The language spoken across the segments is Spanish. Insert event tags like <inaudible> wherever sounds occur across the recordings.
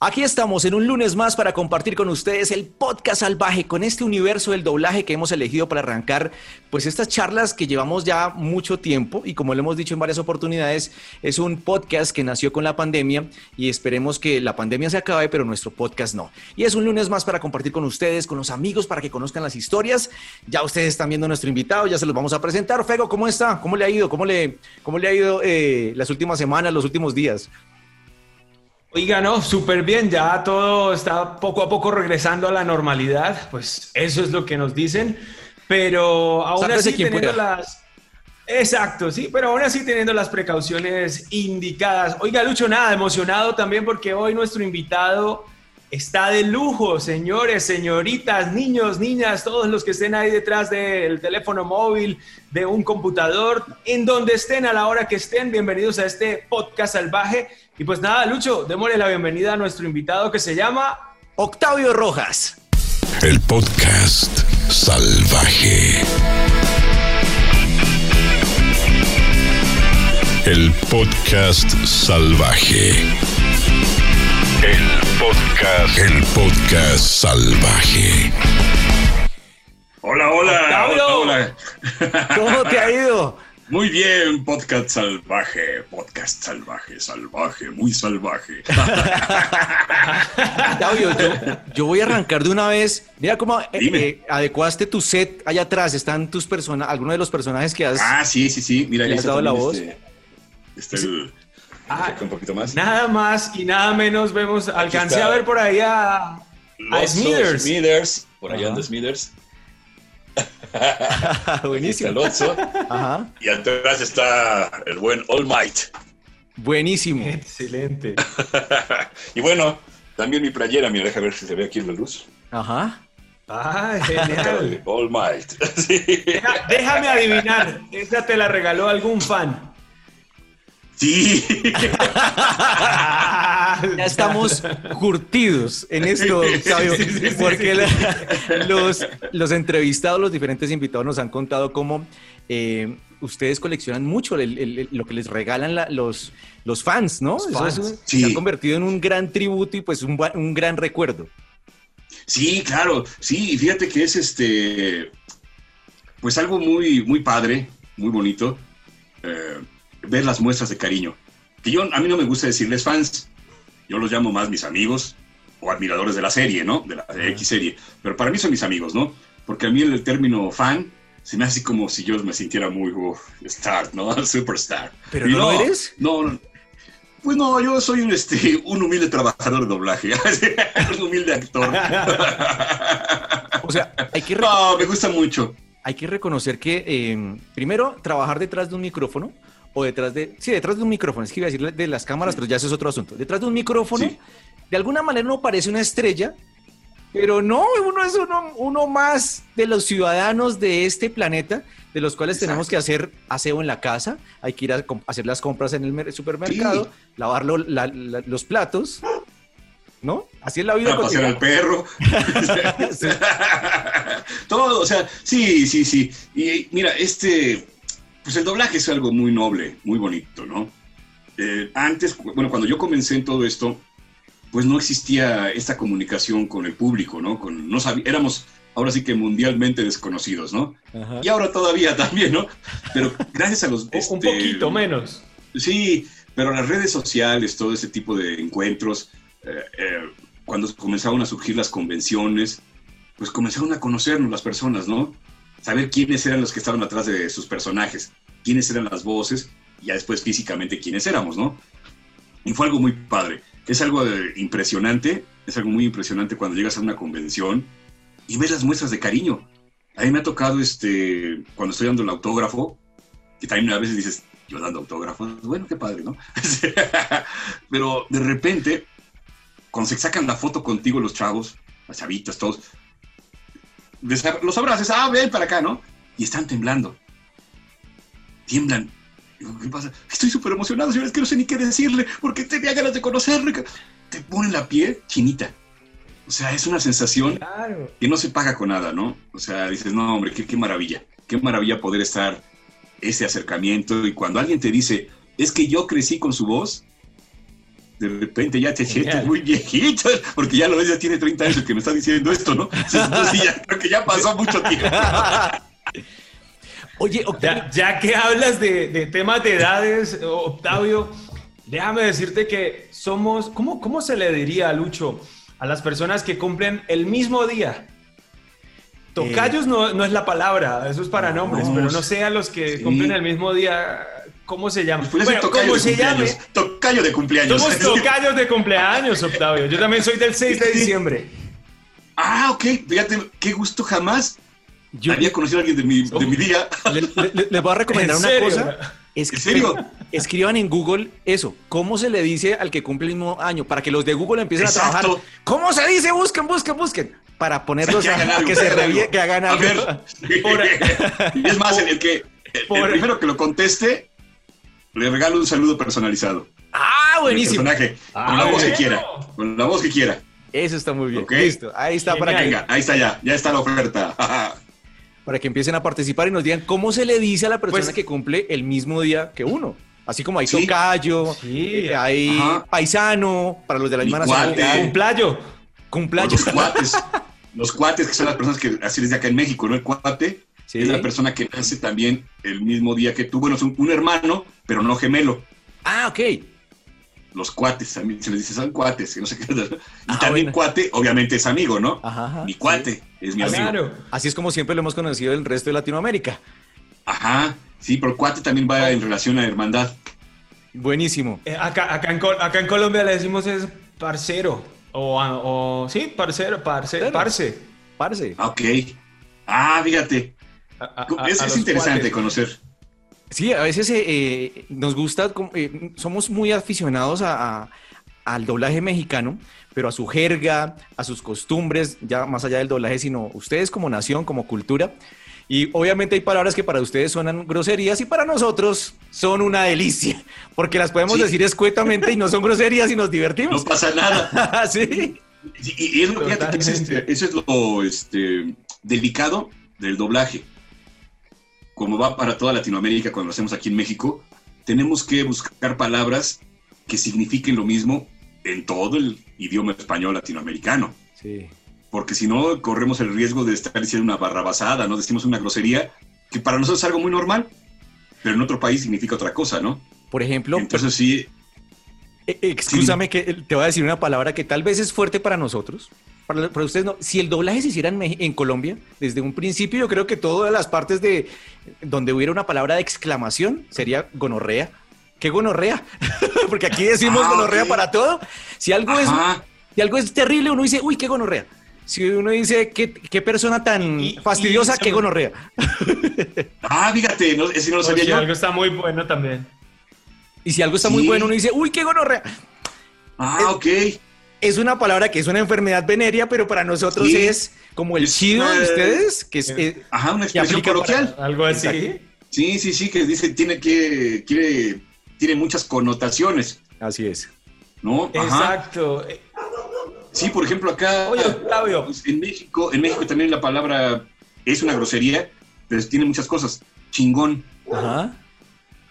Aquí estamos en un lunes más para compartir con ustedes el podcast salvaje con este universo del doblaje que hemos elegido para arrancar pues estas charlas que llevamos ya mucho tiempo y como lo hemos dicho en varias oportunidades es un podcast que nació con la pandemia y esperemos que la pandemia se acabe pero nuestro podcast no. Y es un lunes más para compartir con ustedes, con los amigos para que conozcan las historias. Ya ustedes están viendo a nuestro invitado, ya se los vamos a presentar. Fego, ¿cómo está? ¿Cómo le ha ido? ¿Cómo le, cómo le ha ido eh, las últimas semanas, los últimos días? Oiga, no, súper bien, ya todo está poco a poco regresando a la normalidad, pues eso es lo que nos dicen, pero aún así teniendo las... Exacto, sí, pero aún así teniendo las precauciones indicadas. Oiga, Lucho, nada, emocionado también porque hoy nuestro invitado está de lujo, señores, señoritas, niños, niñas, todos los que estén ahí detrás del teléfono móvil, de un computador, en donde estén, a la hora que estén, bienvenidos a este podcast salvaje y pues nada, Lucho, démosle la bienvenida a nuestro invitado que se llama Octavio Rojas. El podcast salvaje. El podcast salvaje. El podcast. El podcast salvaje. Hola, hola. Octavio, hola, hola. ¿Cómo te ha ido? Muy bien, podcast salvaje, podcast salvaje, salvaje, muy salvaje. <laughs> Yo, yo, voy a arrancar de una vez. Mira cómo eh, eh, adecuaste tu set allá atrás. Están tus personas, algunos de los personajes que has. Ah, sí, sí, sí. Mira, ya has dado la voz. Este, este el, ah, un poquito más. Nada más y nada menos vemos. alcancé a ver por ahí a, a Smithers. Smithers. Por allá anda Smithers. <laughs> Buenísimo. Alonso. Ajá. Y atrás está el buen All Might. Buenísimo. Excelente. <laughs> y bueno, también mi playera, mira, deja ver si se ve aquí en la luz. Ajá. Ah, genial. All Might. <laughs> déjame adivinar, esa te la regaló algún fan. Sí. <laughs> ya estamos curtidos en esto, Octavio, porque los, los entrevistados, los diferentes invitados nos han contado cómo eh, ustedes coleccionan mucho lo que les regalan los, los fans, ¿no? Eso se ha convertido en un gran tributo y pues un, un gran recuerdo. Sí, claro, sí, fíjate que es este, pues algo muy, muy padre, muy bonito. Eh, ver las muestras de cariño. Que yo, a mí no me gusta decirles fans, yo los llamo más mis amigos o admiradores de la serie, ¿no? De la X serie. Pero para mí son mis amigos, ¿no? Porque a mí el término fan se me hace como si yo me sintiera muy star, ¿no? <laughs> Superstar. ¿Pero no, no, eres? No, pues no, yo soy un, este, un humilde trabajador de doblaje, <laughs> un humilde actor. <laughs> o sea, hay que... No, me gusta mucho. Hay que reconocer que, eh, primero, trabajar detrás de un micrófono o detrás de, sí, detrás de un micrófono, es que iba a decir de las cámaras, pero ya eso es otro asunto. Detrás de un micrófono, de alguna manera uno parece una estrella, pero no, uno es uno, uno más de los ciudadanos de este planeta, de los cuales tenemos que hacer aseo en la casa, hay que ir a hacer las compras en el supermercado, lavar los platos, ¿no? Así es la vida. Pasear al perro. <laughs> <laughs> Todo, o sea, sí, sí, sí. Y mira, este pues el doblaje es algo muy noble, muy bonito, ¿no? Eh, antes, bueno, cuando yo comencé en todo esto, pues no existía esta comunicación con el público, ¿no? Con, no éramos ahora sí que mundialmente desconocidos, ¿no? Y ahora todavía <laughs> también, ¿no? Pero gracias a los... un este, poquito menos. Sí, pero las redes sociales, todo ese tipo de encuentros, eh, eh, cuando comenzaron a surgir las convenciones, pues comenzaron a conocernos las personas, ¿no? Saber quiénes eran los que estaban atrás de sus personajes, quiénes eran las voces y ya después físicamente quiénes éramos, ¿no? Y fue algo muy padre. Es algo impresionante, es algo muy impresionante cuando llegas a una convención y ves las muestras de cariño. A mí me ha tocado, este, cuando estoy dando el autógrafo, que también a veces dices, yo dando autógrafos, bueno, qué padre, ¿no? <laughs> Pero de repente, cuando se sacan la foto contigo los chavos, las chavitas, todos, los abrazas, ah, ven para acá, ¿no? Y están temblando. Tiemblan. ¿qué pasa? Estoy súper emocionado, señores, que no sé ni qué decirle, porque tenía ganas de conocerle. Te ponen la piel chinita. O sea, es una sensación que no se paga con nada, ¿no? O sea, dices, no, hombre, qué, qué maravilla. Qué maravilla poder estar ese acercamiento. Y cuando alguien te dice, es que yo crecí con su voz, de repente ya te sientes muy viejito, porque ya lo ves, ya tiene 30 años que me está diciendo esto, ¿no? Entonces, ya, creo que ya pasó mucho tiempo. <laughs> Oye, Octavio. Ya, que hablas de, temas de edades, Octavio, déjame decirte que somos, ¿cómo, ¿cómo se le diría a Lucho a las personas que cumplen el mismo día? Tocayos eh, no, no, es la palabra, eso es para nombres, pero no sé a los que cumplen el mismo día, ¿cómo se llama? Bueno, ¿cómo se llama? Tocayo de cumpleaños. Somos <laughs> tocayos de cumpleaños, Octavio. Yo también soy del 6 de diciembre. Ah, ok. Fíjate, qué gusto jamás. Yo había conocido a alguien de mi, de mi día. les voy a recomendar una cosa. ¿En serio? Escriban en Google eso. ¿Cómo se le dice al que cumple el mismo año? Para que los de Google empiecen a trabajar. ¿Cómo se dice? Busquen, busquen, busquen para ponerlos a, que se reviente, que hagan algo. A ver, <laughs> y es más, el, que el, primero que lo conteste, le regalo un saludo personalizado. Ah, buenísimo. personaje, con la voz que quiera, con la voz que quiera. Eso está muy bien. Listo, ahí está para que... Venga, ahí está ya, ya está la oferta. <laughs> para que empiecen a participar y nos digan cómo se le dice a la persona pues que cumple el mismo día que uno. Así como hay ¿Sí? tocayo, eh, hay paisano, para los de la misma nacionalidad. Cumplayo. Cumplayo. Los cuates. los cuates, que son las personas que así desde acá en México, ¿no? El cuate es la persona que nace también el mismo día que tú. Bueno, es un, hermano, pero no gemelo. Ah, ok. Los cuates, también se les dice son cuates, que no sé qué. <laughs> Y ah, también cuate, obviamente es amigo, ¿no? Ajá, mi cuate es mi amigo. Claro. Así es como siempre lo hemos conocido el resto de Latinoamérica. Ajá, sí, pero cuate también va en relación a hermandad. Buenísimo. Eh, acá, acá, en, acá en Colombia le decimos es parcero. O, sí, parcero, parce, parce. Parce. Ok. Ah, fíjate. Es, interesante conocer. Sí, a veces eh, eh, nos gusta, eh, somos muy aficionados al doblaje mexicano, pero a su jerga, a sus costumbres, ya más allá del doblaje, sino ustedes como nación, como cultura. Y obviamente hay palabras que para ustedes suenan groserías y para nosotros son una delicia, porque las podemos decir escuetamente y no son groserías y nos divertimos. No pasa nada. <laughs> sí. Y, es, este, eso es lo este, delicado del doblaje. Como va para toda Latinoamérica cuando lo hacemos aquí en México, tenemos que buscar palabras que signifiquen lo mismo en todo el idioma español latinoamericano. Sí porque si no corremos el riesgo de estar diciendo una barrabasada, ¿no? Decimos una grosería que para nosotros es algo muy normal, pero en otro país significa otra cosa, ¿no? Por ejemplo... Entonces sí... Eh, excúsame que te voy a decir una palabra que tal vez es fuerte para nosotros, para, ustedes no. Si el doblaje se hiciera en, en, Colombia, desde un principio yo creo que todas las partes de donde hubiera una palabra de exclamación sería gonorrea. ¿Qué gonorrea? <laughs> Porque aquí decimos ah, gonorrea para todo. Si algo, es, si algo es terrible, uno dice, uy, qué gonorrea si uno dice, qué, qué persona tan fastidiosa, qué gonorrea. <laughs> ah, fíjate, no, ese no lo sabía si algo está muy bueno también. Y si algo está muy bueno, uno dice, uy, qué gonorrea. Ah, ok. Es una palabra que es una enfermedad venérea, pero para nosotros es como el chido de ustedes, que es... Eh, ajá, una expresión coloquial. algo así. Sí, sí, sí, que dice, tiene que, quiere, tiene muchas connotaciones. Así es. ¿No? Exacto. Sí, por ejemplo, acá Oye, Octavio. Pues, en México, en México también la palabra es una grosería, pero tiene muchas cosas. Chingón. Ajá.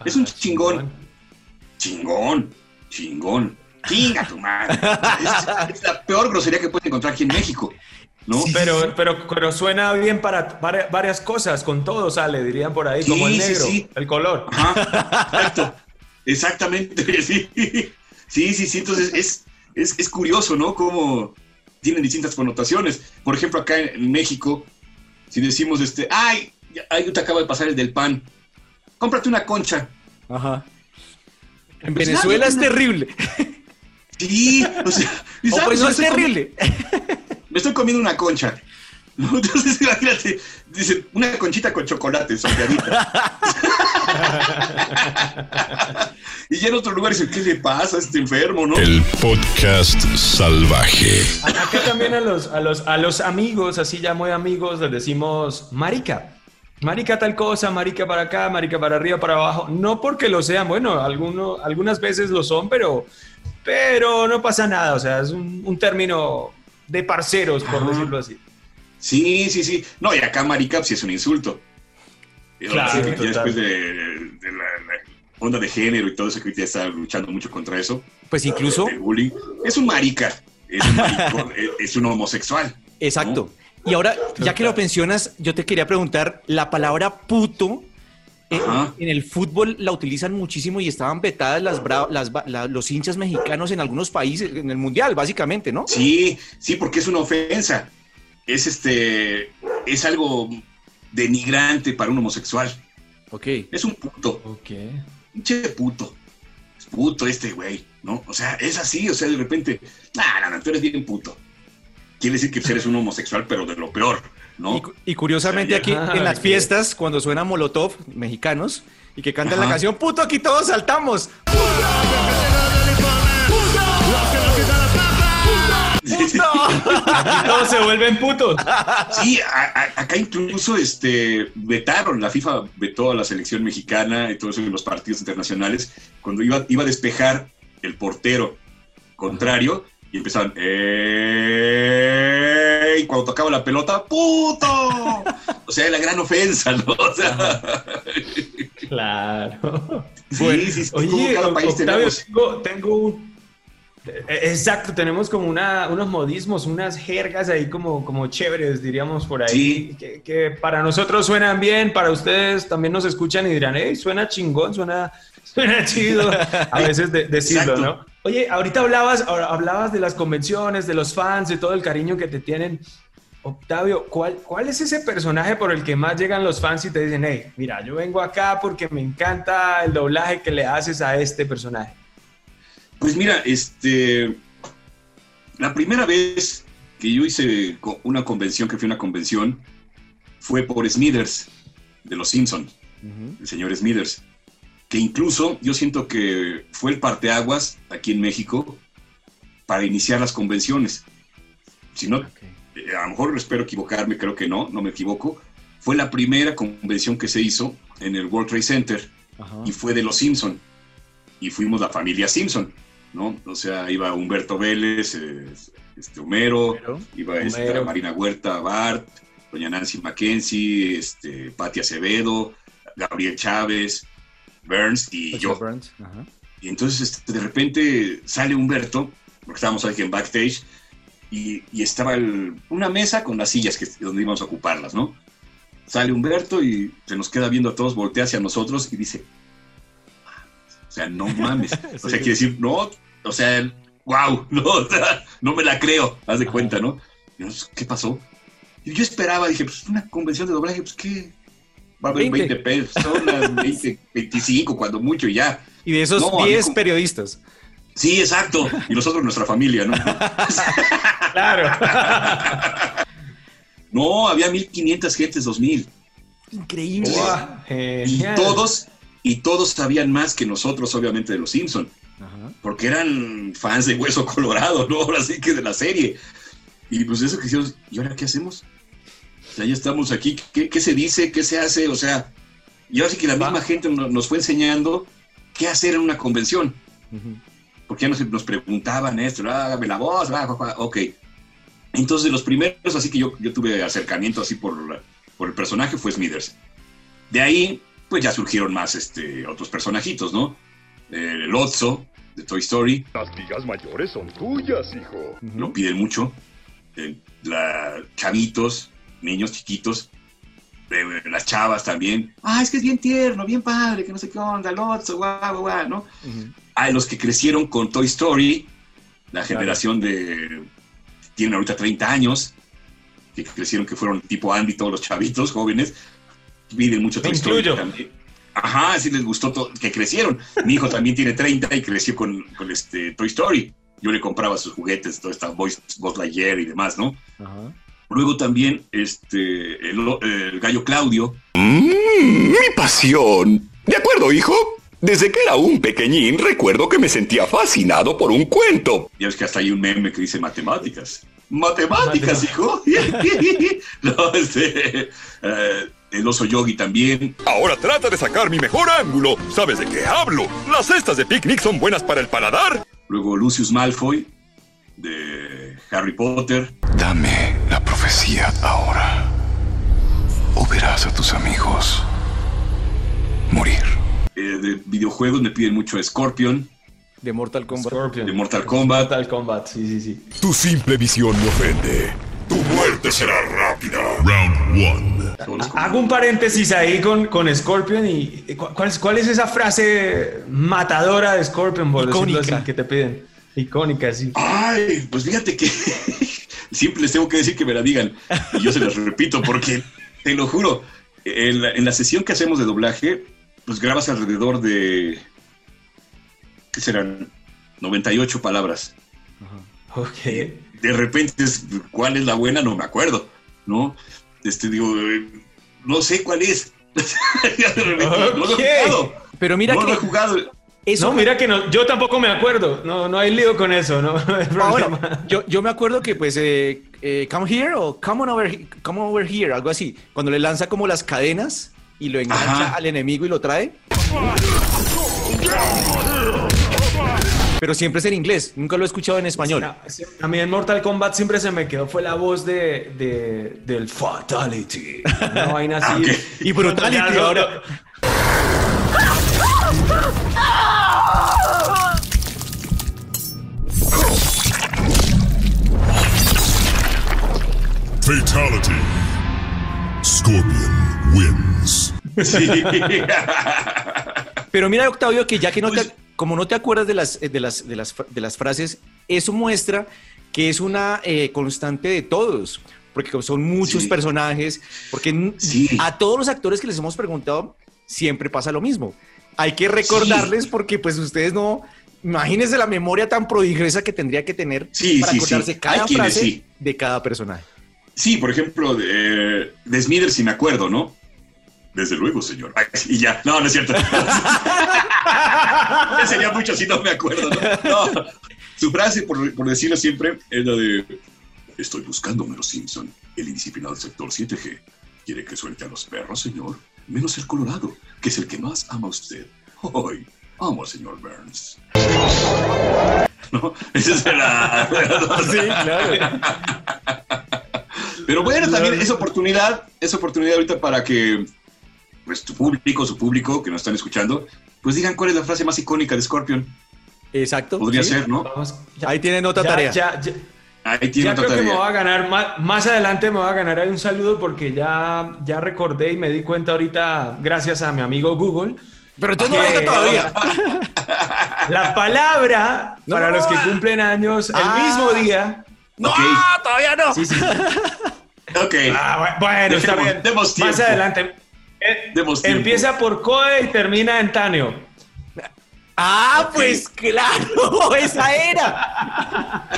Es un ah, chingón. Chingón. Chingón. Chinga tu madre. es, la peor grosería que puedes encontrar aquí en México. ¿no? pero, pero, pero, suena bien para, varias cosas, con todo sale, dirían por ahí, como el negro, el color. Ajá, exacto. Exactamente, <laughs> sí. Sí, sí, sí. Entonces es, es, curioso, ¿no? Cómo tienen distintas connotaciones. Por ejemplo, acá en México, si decimos, este, ay, ay, te acaba de pasar el del pan, cómprate una concha. Ajá. En pues Venezuela es terrible. Sí, o sea, <laughs> o pues no es terrible. <laughs> Me estoy comiendo una concha. <laughs> Entonces, imagínate, dice, una conchita con chocolate, sopeadita. y ya en otro lugar dice, ¿qué le pasa a este enfermo, no? El podcast salvaje. Acá también a los, a los, a los amigos, así ya muy amigos, les decimos marica. Marica tal cosa, marica para acá, marica para arriba, para abajo. No porque lo sean, bueno, alguno, algunas veces lo son, pero, pero no pasa nada. O sea, es un, término de parceros, por decirlo así. Sí, sí, sí. No, y acá marica sí es un insulto. Claro, después de, onda de género y todo eso que ahorita está luchando mucho contra eso. Pues incluso... Es un marica, es un, <laughs> es un homosexual. Exacto. Y ahora, ya que lo mencionas, yo te quería preguntar, la palabra puto eh, en, el fútbol la utilizan muchísimo y estaban vetadas las, los hinchas mexicanos en algunos países, en el mundial, básicamente, ¿no? Sí, sí, porque es una ofensa. Es este, es algo denigrante para un homosexual. Ok. Es un puto. Ok. Un che puto. Es puto este güey, ¿no? O sea, es así, o sea, de repente, nah, no, no, tú eres bien puto quiere decir que eres un homosexual, pero de lo peor, ¿no? Y, curiosamente aquí en las fiestas, cuando suena Molotov, mexicanos, y que cantan la canción, puto, aquí todos saltamos. <laughs> Aquí todos se vuelven putos. Sí, acá incluso este, vetaron, la FIFA vetó a la selección mexicana y todo eso en los partidos internacionales, cuando iba, iba a despejar el portero contrario y empezaban, ¡Ey! Cuando tocaba la pelota, ¡puto! O sea, la gran ofensa, ¿no? O sea, claro. Sí, sí, sí. Oye, cada país Octavio, tengo, tengo un... E, exacto, tenemos como una, unos modismos, unas jergas ahí como, como chéveres, diríamos por ahí, que, que, para nosotros suenan bien, para ustedes también nos escuchan y dirán, hey, suena chingón, suena, <laughs> suena chido, a veces decirlo, ¿no? Oye, ahorita hablabas, hablabas de las convenciones, de los fans, de todo el cariño que te tienen. Octavio, ¿cuál, ¿cuál es ese personaje por el que más llegan los fans y te dicen, hey, mira, yo vengo acá porque me encanta el doblaje que le haces a este personaje? Pues mira, este, la primera vez que yo hice una convención, que fue una convención, fue por Smithers, de Los Simpsons, el señor Smithers que incluso yo siento que fue el parteaguas aquí en México para iniciar las convenciones. Si no, eh, a lo mejor espero equivocarme, creo que no, no me equivoco. Fue la primera convención que se hizo en el World Trade Center y fue de los Simpson. Y fuimos la familia Simpson, ¿no? O sea, iba Humberto Vélez, eh, este, Homero, iba esta Marina Huerta, Bart, doña Nancy Mackenzie, este, Patti Acevedo, Gabriel Chávez, Burns y yo. Y entonces este, de repente sale Humberto, porque estábamos aquí en backstage, y, estaba una mesa con las sillas que, donde íbamos a ocuparlas, ¿no? Sale Humberto y se nos queda viendo a todos, voltea hacia nosotros y dice, o sea, no mames. <laughs> O sea, quiere decir, no, o sea, wow, <laughs> no, no me la creo, haz de cuenta, ¿no? Y ¿qué pasó? Y yo esperaba, dije, pues una convención de doblaje, pues qué, va a haber 20, personas, <laughs> 20, 25, cuando mucho ya. Y de esos 10 periodistas. Sí, exacto. Y nosotros, nuestra familia, ¿no? <laughs> claro. <laughs> no, había 1500 gentes, 2000. Increíble. y todos, y todos sabían más que nosotros, obviamente, de los Simpson. Porque eran fans de Hueso Colorado, ¿no? Ahora sí que de la serie. Y pues eso que hicimos, ¿y ahora qué hacemos? Ya estamos aquí, ¿Qué, se dice? ¿Qué se hace? O sea, y ahora sí que la misma gente nos, fue enseñando qué hacer en una convención. Porque ya nos, nos preguntaban esto, hágame la voz, ok. Entonces, los primeros, así que yo, yo tuve acercamiento así por, por el personaje, fue Smithers. De ahí, pues ya surgieron más este, otros personajitos, ¿no? el Otso, de Toy Story. Las ligas mayores son tuyas, hijo. Lo piden mucho. la, chavitos, niños chiquitos, las chavas también. Ah, es que es bien tierno, bien padre, que no sé qué onda, Lotso, guau, guau, ¿no? Hay los que crecieron con Toy Story, la generación de. Tienen ahorita 30 años, que crecieron, que fueron tipo Andy, todos los chavitos jóvenes, piden mucho Toy Story también. Ajá, sí les gustó que crecieron. Mi hijo también tiene 30 y creció con, con este Toy Story. Yo le compraba sus juguetes, toda esta Buzz Lightyear y demás, ¿no? Ajá. Luego también este, el, gallo Claudio. Mm, mi pasión. De acuerdo, hijo. Desde que era un pequeñín recuerdo que me sentía fascinado por un cuento. Ya ves que hasta hay un meme que dice matemáticas. Matemáticas, hijo. <laughs> no, este, eh, el oso yogi también. Ahora trata de sacar mi mejor ángulo. ¿Sabes de qué hablo? Las cestas de picnic son buenas para el paladar. Luego Lucius Malfoy, de Harry Potter. Dame la profecía ahora. O verás a tus amigos morir. Eh, de videojuegos me piden mucho Scorpion. De Mortal Kombat. De Mortal Kombat. Mortal Kombat, sí, sí, sí. Tu simple visión me ofende. Tu muerte será rápida. Round one. Hago un paréntesis ahí con, con Scorpion y ¿cuál es, ¿cuál es esa frase matadora de Scorpion, por que te piden? Icónica, sí. Ay, pues fíjate que <laughs> siempre les tengo que decir que me la digan. Y yo se las repito porque, te lo juro, en la, en la sesión que hacemos de doblaje, pues grabas alrededor de ¿qué serán? 98 palabras. Ok. De repente, ¿cuál es la buena? No me acuerdo, ¿no? Este, digo, no sé cuál es. <laughs> no lo he jugado. Pero mira no que... Lo he jugado. No, mira que no, yo tampoco me acuerdo. No, no hay lío con eso, ¿no? <laughs> Ah, yo, yo me acuerdo que, pues, eh, eh, come here o come on over, come over here, algo así. Cuando le lanza como las cadenas y lo engancha al enemigo y lo trae. Pero siempre es en inglés, nunca lo he escuchado en español. a mí en Mortal Kombat siempre se me quedó, fue la voz de, de del Fatality. Una vaina así. <laughs> Y Brutality ahora. Fatality. Scorpion wins. Pero mira, Octavio, que ya que no te, pues, como no te acuerdas de las, de las, de las, de las frases, eso muestra que es una eh, constante de todos, porque son muchos personajes, porque a todos los actores que les hemos preguntado siempre pasa lo mismo. Hay que recordarles porque pues ustedes no, imagínense la memoria tan prodigiosa que tendría que tener para acordarse cada frase de cada personaje. Sí, por ejemplo, de, de Smithers, si me acuerdo, ¿no? Desde luego, señor. y ya. No, no es cierto. <laughs> sería mucho si no me acuerdo. ¿no? Su frase, por, por, decirlo siempre, es la de: Estoy buscando a Homero Simpson, el indisciplinado del sector 7G. ¿Quiere que suelte a los perros, señor? Menos el Colorado, que es el que más ama a usted. Hoy amo al señor Burns. ¿No? Esa es la. <laughs> sí, claro. Pero bueno, también es oportunidad, es oportunidad ahorita para que pues tu público, su público que nos están escuchando, pues digan cuál es la frase más icónica de Scorpion. Exacto. Podría ser, ¿no? Ahí tienen otra tarea. Ya, ya, Ahí tienen ya creo que me voy a ganar, más, más, adelante me voy a ganar ahí un saludo porque ya, ya recordé y me di cuenta ahorita, gracias a mi amigo Google. Pero tú no lo todavía. <laughs> La palabra para los que cumplen años el ah. mismo día. No, todavía no. Sí, sí. <laughs> ok. Ah, bueno, está bien. Más adelante. Eh, empieza por Coe y termina en Taneo. Ah, pues claro, <laughs> esa era.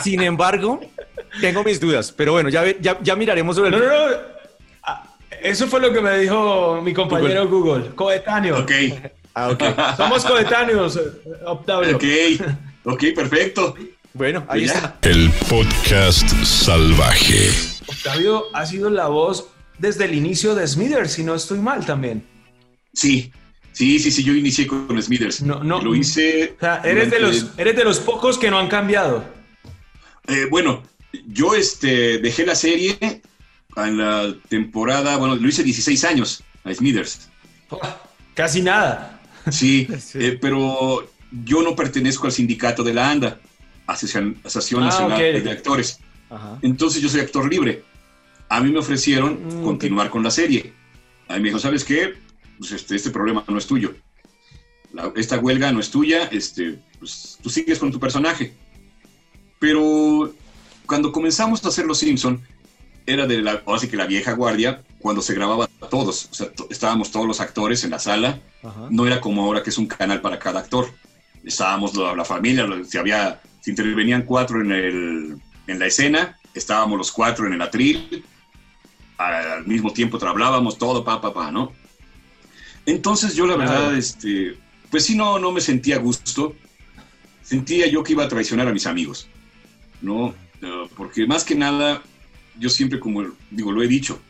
Sin embargo, tengo mis dudas, pero bueno, ya, ya, miraremos sobre el... No, no, no. Eso fue lo que me dijo mi compañero Google, coetáneo. Ok. <laughs> Ah, okay. Somos coetáneos, Octavio. Ok, ok, perfecto. Bueno, ahí pues está. El podcast salvaje. Octavio ha sido la voz desde el inicio de Smithers, si no estoy mal también. Sí, sí, sí, sí, yo inicié con Smithers. No, no. Lo hice. O sea, eres, de los, eres de los pocos que no han cambiado. Eh, bueno, yo este, dejé la serie en la temporada, bueno, lo hice 16 años a Smithers. <laughs> casi nada. Sí, <laughs> eh, pero yo no pertenezco al sindicato de la ANDA, Asociación, ah, Nacional de Actores. Entonces yo soy actor libre a mí me ofrecieron mm, continuar con la serie. A mí me dijo, ¿sabes qué? Pues este, este problema no es tuyo. esta huelga no es tuya, este, pues tú sigues con tu personaje. Pero cuando comenzamos a hacer Los Simpson, era de la, así que la vieja guardia, cuando se grababa todos, o sea, estábamos todos los actores en la sala, no era como ahora que es un canal para cada actor. Estábamos la, la familia, si había, si intervenían cuatro en, el, en la escena, estábamos los cuatro en el atril, al mismo tiempo hablábamos todo, pa, pa, pa, ¿no? Entonces yo la verdad, este, pues sí, no, no me sentía a gusto. Sentía yo que iba a traicionar a mis amigos, ¿no? porque más que nada, yo siempre, como digo, lo he dicho,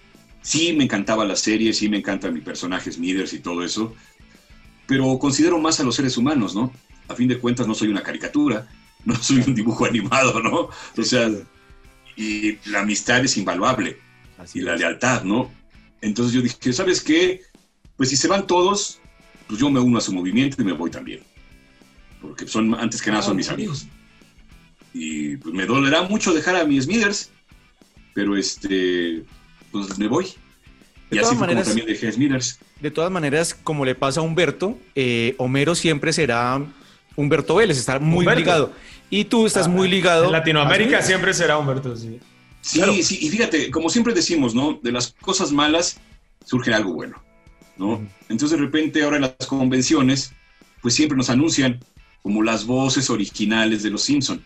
sí me encantaba la serie, sí me encanta mi personaje Smithers y todo eso, pero considero más a los seres humanos, ¿no? A fin de cuentas no soy una caricatura, <laughs> no soy un dibujo animado, ¿no? O sea, y la amistad es invaluable y la lealtad, ¿no? Entonces yo dije, ¿sabes qué? Pues si se van todos, pues yo me uno a su movimiento y me voy también. Porque son, antes que nada, son mis amigos. Y pues me dolerá mucho dejar a mis Smithers, pero este, pues me voy. y así maneras, también dejé Smithers. De todas maneras, como le pasa a Humberto, eh, Homero siempre será Humberto Vélez, está muy ligado. Y tú estás muy ligado. En Latinoamérica siempre será Humberto, sí. Sí, sí, y fíjate, como siempre decimos, ¿no? De las cosas malas surge algo bueno, ¿no? Entonces de repente ahora en las convenciones, pues siempre nos anuncian como las voces originales de los Simpson.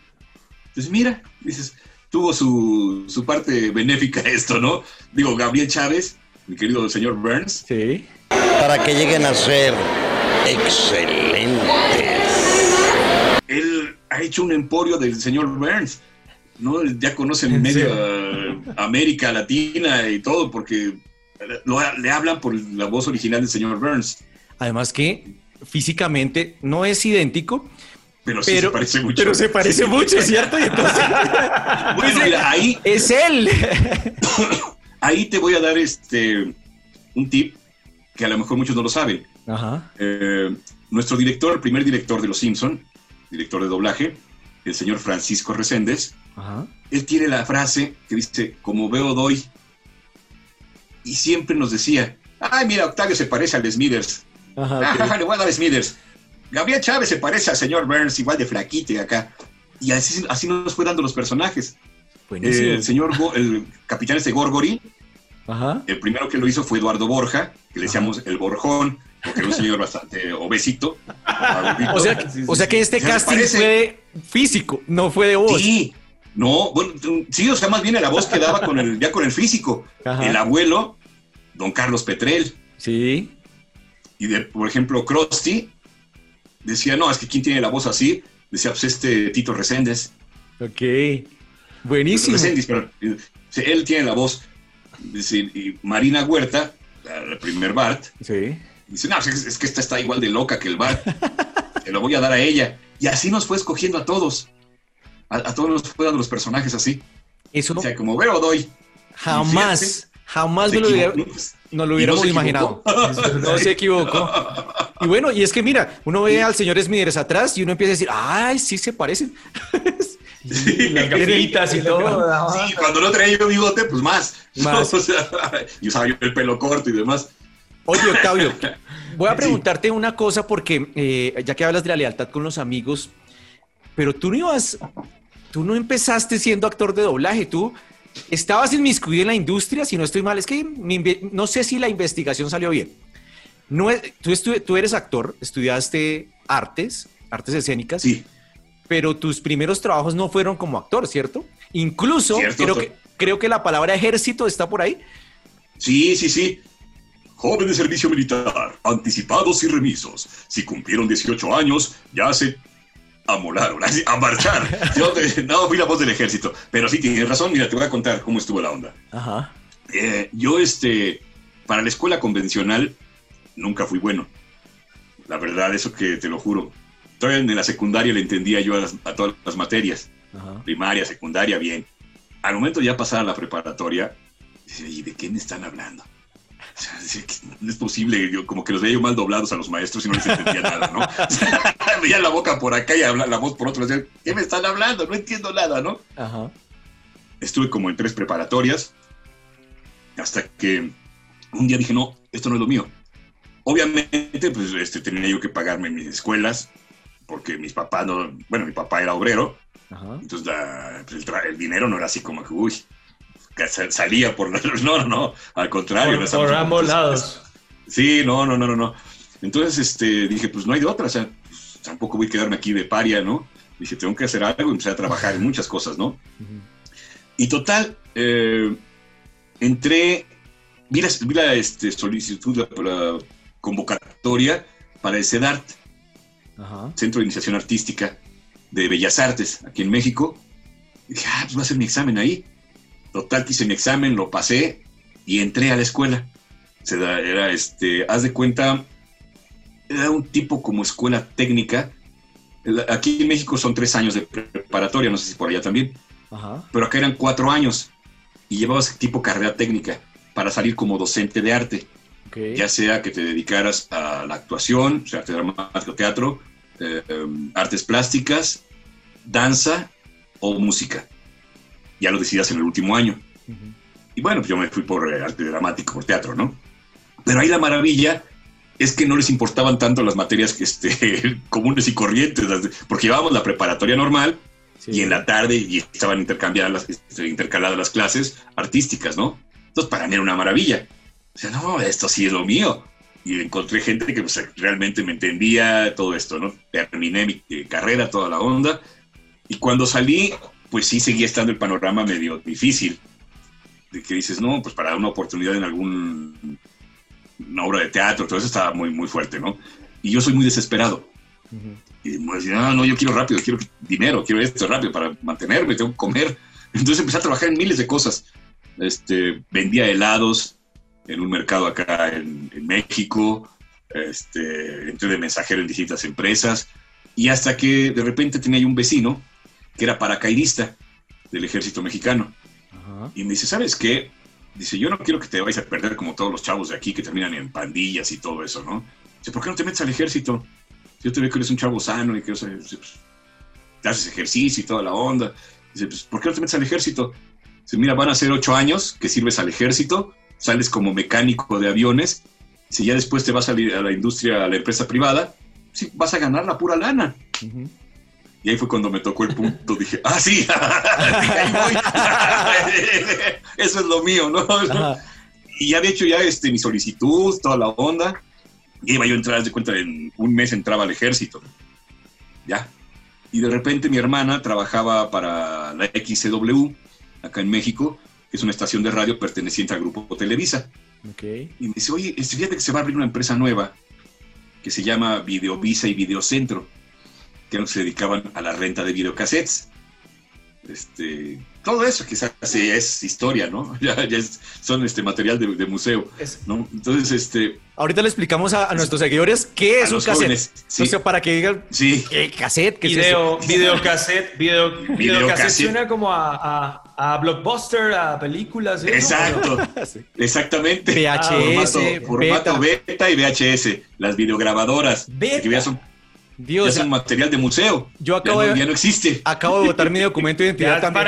Entonces mira, dices, tuvo su, su parte benéfica <laughs> esto, ¿no? Digo, Gabriel Chávez, mi querido señor Burns. Sí. Para que lleguen a ser excelentes. Él ha hecho un emporio del señor Burns. ¿no? Ya conocen medio América Latina y todo, porque le hablan por la voz original del señor Burns. Además que físicamente no es idéntico, pero sí se parece mucho. Pero se parece mucho, ¿cierto? <laughs> bueno, mira, ahí <laughs> es él. <coughs> ahí te voy a dar este un tip que a lo mejor muchos no lo saben. Ajá. Eh, nuestro director, el primer director de Los Simpson, director de doblaje, el señor Francisco Reséndez, él tiene la frase que dice, como veo doy, y siempre nos decía, ay, mira, Octavio se parece al Smithers. Ajá, le voy a dar Smithers. Gabriel Chávez se parece al señor Burns, igual de flaquito y acá. Y así, así nos fue dando los personajes. el señor, el capitán este Gorgori, el primero que lo hizo fue Eduardo Borja, que le decíamos el Borjón, porque era un señor bastante obesito. <laughs> o, sea, o sea que este casting fue físico, no fue de voz. Sí, no, bueno, sí, o sea, más bien la voz quedaba con el, ya con el físico. El abuelo, don Carlos Petrel. Sí. Y de, por ejemplo, Krusty decía, no, es que ¿quién tiene la voz así? Decía, pues este Tito Reséndez. Ok. Buenísimo. pero, eh, él tiene la voz. y Marina Huerta, el primer Bart, sí. dice, no, es, que esta está igual de loca que el Bart. <laughs> Se lo voy a dar a ella. Y así nos fue escogiendo a todos. A, todos nos fue dando los personajes así. Eso O sea, como veo, doy. Jamás, jamás me lo hubiera, no lo hubiéramos imaginado. no se equivocó. <laughs> <laughs> Y bueno, y es que mira, uno ve al señor Smithers atrás y uno empieza a decir, ay, sí se parecen. <laughs> Sí, las gafitas y todo. Sí, cuando no traía yo bigote, pues más. <laughs> más. y usaba yo el pelo corto y demás. Oye, Octavio, <laughs> voy a preguntarte una cosa porque eh, ya que hablas de la lealtad con los amigos, pero tú no ibas, tú no empezaste siendo actor de doblaje, tú estabas inmiscuido en la industria, si no estoy mal, es que no sé si la investigación salió bien. No, tú, tú eres actor, estudiaste artes, artes escénicas. Sí. Pero tus primeros trabajos no fueron como actor, ¿cierto? Incluso creo, que, creo que la palabra ejército está por ahí. Sí, sí, sí. Joven de servicio militar, anticipados y remisos. Si cumplieron 18 años, ya se amolaron, <laughs> a marchar. Yo <laughs> no fui la voz del ejército, pero sí tienes razón. Mira, te voy a contar cómo estuvo la onda. Ajá. Eh, yo, este, para la escuela convencional, nunca fui bueno. La verdad, eso que te lo juro. Todavía en la secundaria le entendía yo a, todas las materias. Primaria, secundaria, bien. Al momento ya pasar a la preparatoria, ¿y de qué me están hablando? O sea, no es posible, yo como que los veía yo mal doblados a los maestros y no les entendía nada, ¿no? O <laughs> veía la boca por acá y la voz por otro, decía, ¿qué me están hablando? No entiendo nada, ¿no? Ajá. Estuve como en tres preparatorias, hasta que un día dije, no, esto no es lo mío. Obviamente, pues este, tenía yo que pagarme mis escuelas, porque mis papás no, bueno, mi papá era obrero, entonces pues, el, dinero no era así como que, uy, que salía por <laughs> no, no, no, al contrario. Por, ambos lados. Sí, no, no, no, no, no. Entonces, este, dije, pues no hay de otra, o sea, pues, tampoco voy a quedarme aquí de paria, ¿no? Dije, tengo que hacer algo empecé a trabajar en muchas cosas, ¿no? Y total, eh, entré, vi la, este, solicitud, la, convocatoria para el CEDART, Centro de Iniciación Artística de Bellas Artes, aquí en México. Y dije, ah, pues voy a hacer mi examen ahí. Total, que hice mi examen, lo pasé y entré a la escuela. Era este, haz de cuenta, era un tipo como escuela técnica. Aquí en México son tres años de preparatoria, no sé si por allá también. Pero acá eran cuatro años y llevabas tipo carrera técnica para salir como docente de arte. Ya sea que te dedicaras a la actuación, o sea, arte dramático, teatro, eh, artes plásticas, danza o música. Ya lo decidas en el último año. Y bueno, pues yo me fui por eh, arte dramático, por teatro, ¿no? Pero ahí la maravilla es que no les importaban tanto las materias que este, <laughs> comunes y corrientes, porque llevábamos la preparatoria normal y en la tarde y estaban intercambiadas este, intercaladas las clases artísticas, ¿no? Entonces para mí era una maravilla. Sea, no, esto sí es lo mío. Y encontré gente que pues, realmente me entendía todo esto, ¿no? Terminé mi eh, carrera, toda la onda. Y cuando salí, pues sí seguía estando el panorama medio difícil. De que dices, no, pues para una oportunidad en algún una obra de teatro, todo eso estaba muy, muy fuerte, ¿no? Y yo soy muy desesperado. Y me decía, no, yo quiero rápido, quiero dinero, quiero esto rápido para mantenerme, tengo que comer. Entonces empecé a trabajar en miles de cosas. Este, vendía helados en un mercado acá en, México, este, entré de mensajero en distintas empresas, y hasta que de repente tenía yo un vecino que era paracaidista del ejército mexicano. Y me dice, ¿sabes qué? Dice, yo no quiero que te vayas a perder como todos los chavos de aquí que terminan en pandillas y todo eso, ¿no? Dice, ¿por qué no te metes al ejército? Yo te veo que eres un chavo sano y que pues, te haces ejercicio y toda la onda. Dice, pues, ¿por qué no te metes al ejército? Dice, mira, van a ser ocho años que sirves al ejército, sales como mecánico de aviones, si ya después te vas a, a la industria, a la empresa privada, sí, vas a ganar la pura lana. Y ahí fue cuando me tocó el punto. Dije, ah, sí, <laughs> <laughs> eso es lo mío, ¿no? Y ya había hecho ya este, mi solicitud, toda la onda. Y iba yo a entrar, de cuenta, en un mes entraba al ejército. Ya. Y de repente mi hermana trabajaba para la XCW, acá en México, que es una estación de radio perteneciente al grupo Televisa. Okay. Y me dice, oye, este, fíjate que se va a abrir una empresa nueva que se llama Videovisa y Videocentro que se dedicaban a la renta de videocassettes. Este, todo eso quizás sí es historia, ¿no? <laughs> Ya, son este material de, museo, ¿no? Entonces, este... Ahorita le explicamos a, nuestros seguidores qué es un cassette. sí. para que digan, sí. ¿qué cassette? ¿Qué video, es <laughs> videocassette, video, videocassette suena como a, a, blockbuster, a películas. ¿eh? Exacto, <laughs> exactamente. VHS, formato, beta. y VHS, las videograbadoras. Beta. Que son Dios, ya es un material de museo. Yo acabo ya no, ya no existe. Acabo de votar mi documento de <laughs> identidad <laughs> ya también.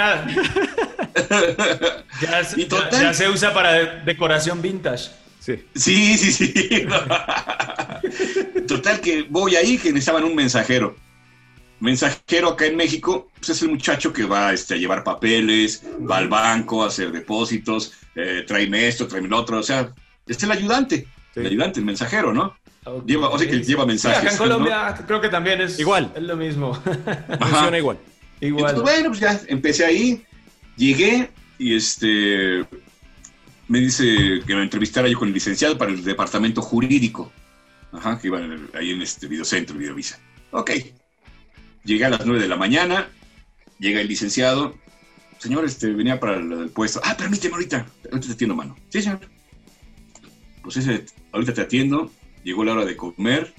ya, ya, se usa para decoración vintage. Sí, sí, sí. sí. <laughs> Total que voy ahí que necesitaban un mensajero. Mensajero acá en México, pues es el muchacho que va este, a llevar papeles, va al banco a hacer depósitos, eh, tráeme esto, tráeme lo otro. O sea, es el ayudante, el ayudante, el mensajero, ¿no? Lleva, o sea que lleva mensajes. acá en Colombia creo que también es igual. Es lo mismo. <laughs> Funciona igual. Igual. bueno, pues ya empecé ahí, llegué y este me dice que me entrevistara yo con el licenciado para el departamento jurídico. Ajá, que iba ahí en este videocentro, Videovisa. Ok. Llegué a las 9 de la mañana, llega el licenciado. Señor, este, venía para el, puesto. Ah, permíteme ahorita. Ahorita te atiendo, mano. Sí, señor. Pues ese, ahorita te atiendo llegó la hora de comer.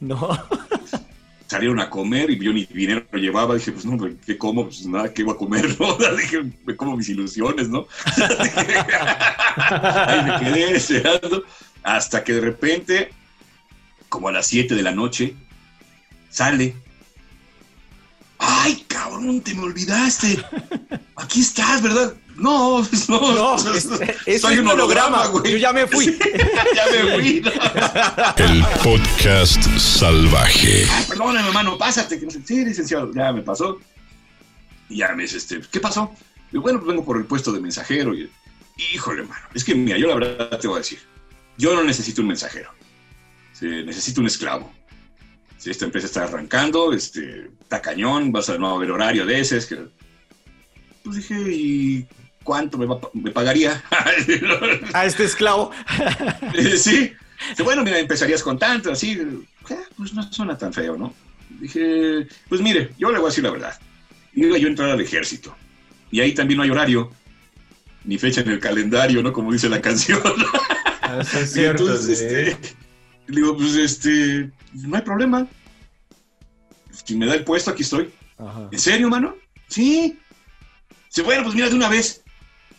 No. <laughs> Salieron a comer y yo ni dinero lo llevaba. Dije, pues no, ¿qué como? Pues nada, ¿qué voy a comer? <laughs> ¿no? <laughs> Dije, me como mis ilusiones, ¿no? Ahí me quedé deseando. Hasta que de repente, como a las 7 de la noche, sale. ¡Ay, cabrón, te me olvidaste! Aquí estás, ¿verdad? <laughs> No, no, no es, soy un holograma, güey. Yo ya me fui. <laughs> ya me fui. El podcast salvaje. perdóname, hermano, pásate. Sí, licenciado, ya me pasó. Y ya me dice, este, ¿qué pasó? Y bueno, pues vengo por el puesto de mensajero. Y, híjole, hermano, es que mira, yo la verdad te voy a decir, yo no necesito un mensajero. necesito un esclavo. Si esta empresa está arrancando, este, está cañón, vas a no haber horario de ese. Es que, pues dije, ¿y ¿cuánto me, pagaría? <laughs> a este esclavo. <laughs> sí. Bueno, mira, empezarías con tanto, así. Pues no suena tan feo, ¿no? Dije, pues mire, yo le voy a decir la verdad. Iba yo a entrar al ejército. Y ahí también no hay horario, ni fecha en el calendario, ¿no? Como dice la canción. <laughs> Ah, eso es cierto. Entonces, este, le digo, pues este, no hay problema. Si me da el puesto, aquí estoy. ¿En serio, mano? Sí. Dice, bueno, pues mira, de una vez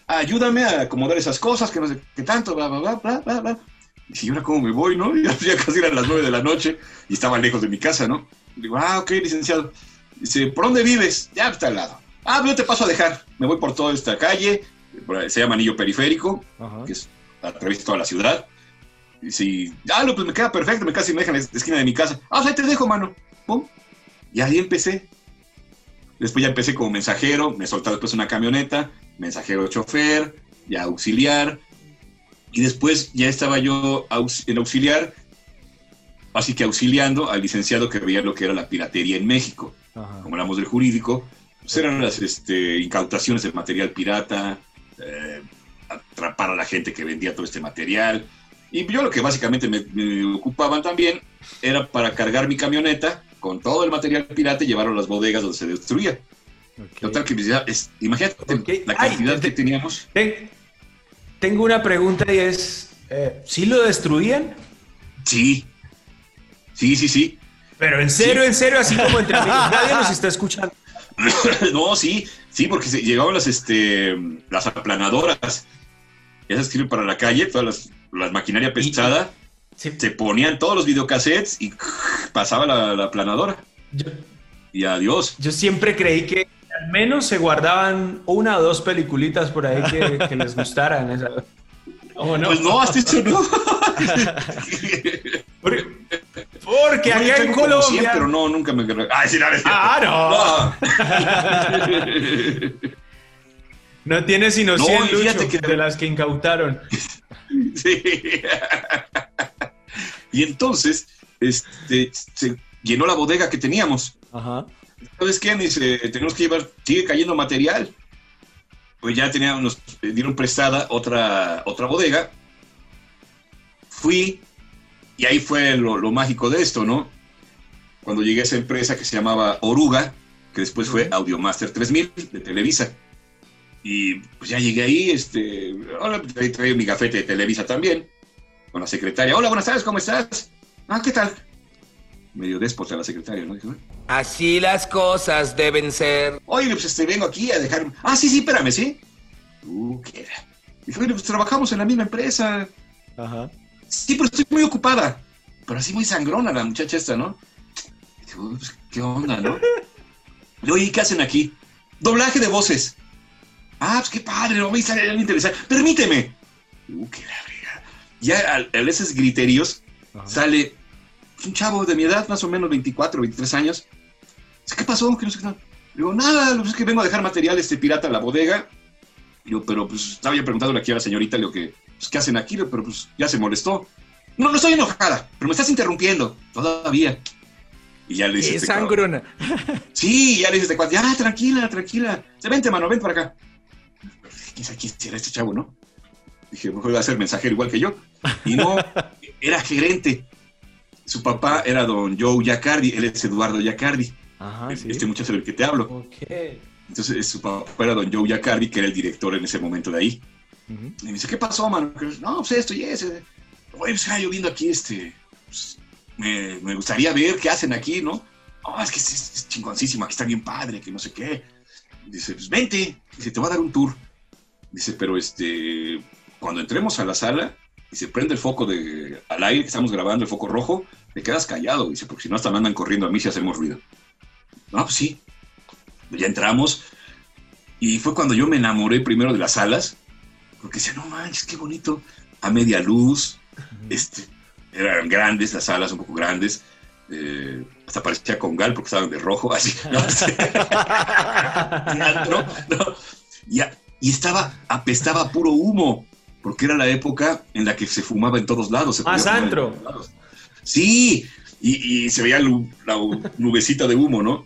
ayúdame a acomodar esas cosas, que no sé qué tanto, bla, bla, bla, bla, bla, Y ahora cómo me voy, ¿no? <laughs> Ya, ya casi eran las nueve de la noche y estaba lejos de mi casa, ¿no? Digo, ah, ok, licenciado. Dice, ¿por dónde vives? Ya está al lado. Ah, yo te paso a dejar. Me voy por toda esta calle, se llama Anillo Periférico, que es toda la ciudad. Y si, ah, no, pues me queda perfecto, me casi me dejan en la esquina de mi casa. Ah, ahí te dejo, mano. Pum. Y ahí empecé. Después ya empecé como mensajero, me soltó después una camioneta, mensajero chofer, ya auxiliar. Y después ya estaba yo en auxiliar, así que auxiliando al licenciado que veía lo que era la piratería en México. Como éramos del jurídico, pues eran las este, incautaciones de material pirata, eh, atrapar a la gente que vendía todo este material. Y yo lo que básicamente me, ocupaban también era para cargar mi camioneta con todo el material pirata y llevarlo a las bodegas donde se destruía. Total que es, imagínate la cantidad que teníamos. tengo una pregunta y es, eh, ¿sí lo destruían? Sí, sí, sí, sí. Pero en serio, en serio, así como entre <laughs> nadie nos está escuchando. no, sí, sí, porque llegaban las, este, las aplanadoras. Esas sirven para la calle, todas las, las maquinaria pesada. Se ponían todos los videocassettes y pasaba la, aplanadora. Y adiós. Yo siempre creí que al menos se guardaban una o dos peliculitas por ahí que, les gustaran. no? Pues no, hasta eso no. Porque acá en Colombia. pero no, nunca me. Ay, sí, ah, no. No, <laughs> tiene sino 100 de las que incautaron. <laughs> sí. y entonces, este, se llenó la bodega que teníamos. Ajá. ¿Sabes qué? Dice, tenemos que llevar, sigue cayendo material. Pues ya teníamos, nos dieron prestada otra, otra bodega. Fui, y ahí fue lo, mágico de esto, ¿no? Cuando llegué a esa empresa que se llamaba Oruga, que después fue Audiomaster 3000 de Televisa. Y pues ya llegué ahí, este, hola, ahí traigo mi gafete de Televisa también, con la secretaria. Hola, buenas tardes, ¿cómo estás? Ah, ¿qué tal? Medio déspota la secretaria, ¿no? Así las cosas deben ser. Oye, pues este, vengo aquí a dejar... Ah, sí, sí, espérame, ¿sí? Uh, ¿qué era? Dije, bueno, pues trabajamos en la misma empresa. Ajá. Sí, pero estoy muy ocupada. Pero así muy sangrona la muchacha esta, ¿no? Pues, ¿qué onda, no? Y, oye, ¿qué hacen aquí? Doblaje de voces. Ah, pues qué padre, no me sale interesante. Permíteme. Uh, qué larga. Ya al, a esos griterios sale un chavo de mi edad, más o menos 24, 23 años. ¿Qué pasó? ¿Qué no sé qué? Digo, nada, es que vengo a dejar material este pirata en la bodega. Digo, pero pues estaba yo preguntándole aquí a la señorita, lo que pues, ¿qué hacen aquí? Pero pues ya se molestó. No, no estoy enojada, pero me estás interrumpiendo todavía. Y ya le dice. Este sangrona. Sí, ya le dice este ya, tranquila, tranquila. Vente, mano, ven para acá. ¿Quién sabe quién era este chavo, no? Dije, mejor va a ser mensajero igual que yo. Y no, era gerente. Su papá era don Joe Yacardi, él es Eduardo Yacardi. Ajá, Este muchacho del que te hablo. Entonces, su papá era don Joe Yacardi, que era el director en ese momento de ahí. Y me dice, ¿qué pasó, mano? No, pues esto y ese. Oye, pues yo viendo aquí, este, pues, me, me, gustaría ver qué hacen aquí, ¿no? Oh, es que es, es, chingoncísimo, aquí está bien padre, que no sé qué. Dice, pues vente, dice, te voy a dar un tour. Dice, pero este, cuando entremos a la sala y se prende el foco de, al aire que estamos grabando, el foco rojo, te quedas callado, dice, porque si no hasta me andan corriendo a mí si hacemos ruido. No, pues sí. Ya entramos y fue cuando yo me enamoré primero de las salas porque decía, no manches, qué bonito, a media luz, este, eran grandes, las salas un poco grandes, eh, hasta parecía con gal porque estaban de rojo, <laughs> así, ¿no? <laughs> <laughs> y, estaba, apestaba puro humo, porque era la época en la que se fumaba en todos lados. Más antro. Sí, y, se veía la nubecita de humo, ¿no?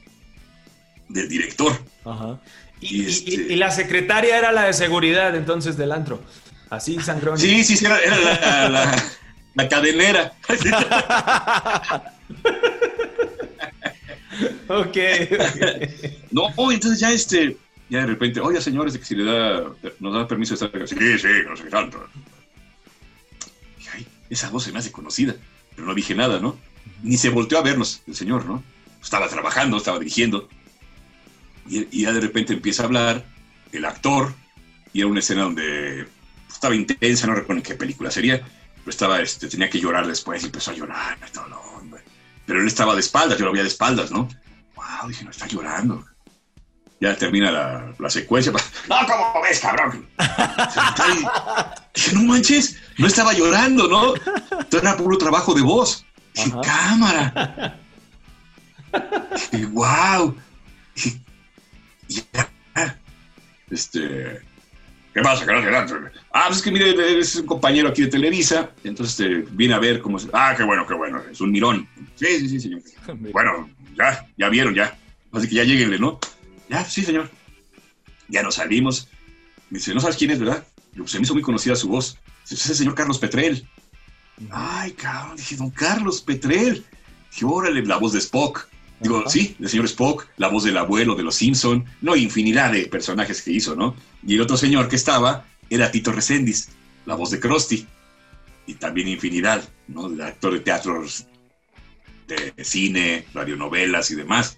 Del director. Ajá. Este y, la secretaria era la de seguridad entonces del antro. Así, sangrón. Sí, sí, sí, era, la, cadenera. <laughs> ok. no, entonces ya este, ya de repente, oye señores, que si le da, nos da permiso de estar Sí, sí, no sé qué tanto. Y, ay, esa voz se me hace conocida, pero no dije nada, ¿no? Ni se volteó a vernos el señor, ¿no? Estaba trabajando, estaba dirigiendo. Y, ya de repente empieza a hablar el actor, y era una escena donde estaba intensa, no recuerdo en qué película sería, estaba, este, tenía que llorar después y empezó a llorar. Pero él estaba de espaldas, yo lo veía de espaldas, ¿no? Wow, dije, no está llorando. Ya termina la, secuencia. <laughs> No, ¿cómo ves, cabrón? dije, no manches, no estaba llorando, ¿no? Todo era puro trabajo de voz. Dije, cámara. Dije, wow. Dije, ya. Este, ¿Qué pasa? Ah, pues es que mire, es un compañero aquí de Televisa, entonces este, viene a ver cómo... Ah, qué bueno, qué bueno, es un mirón. Sí, sí, sí, señor. <laughs> bueno, ya, ya vieron, ya. Así que ya lleguenle, ¿no? Ya, sí, señor. Ya nos salimos. Me dice, ¿no sabes quién es, verdad? Pues, se me hizo muy conocida su voz. es el señor Carlos Petrel. Ay, cabrón, dije, don Carlos Petrel. Dije, órale, la voz de Spock. Digo, sí, el señor Spock, la voz del abuelo de los Simpson, no, infinidad de personajes que hizo, ¿no? Y el otro señor que estaba era Tito Reséndiz, la voz de Krusty, y también infinidad, ¿no? De actor de teatro, de cine, radionovelas y demás.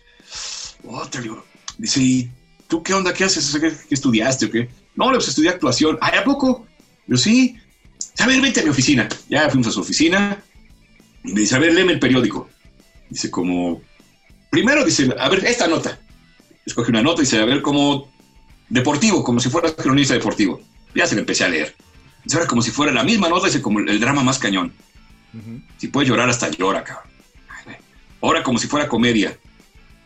Te digo, dice, ¿y tú qué onda? ¿Qué haces? ¿Qué, estudiaste o qué? No, pues estudié actuación. ¿Ay, a poco? Yo sí. A ver, vente a mi oficina. Ya fuimos a su oficina. Y me dice, a ver, léeme el periódico. Dice, como primero dice, a ver, esta nota. Escoge una nota y dice, a ver, como deportivo, como si fuera cronista deportivo. Ya se le empecé a leer. Dice, ahora como si fuera la misma nota, dice, como el, drama más cañón. Si puedes llorar, hasta llora, cabrón. Ahora como si fuera comedia.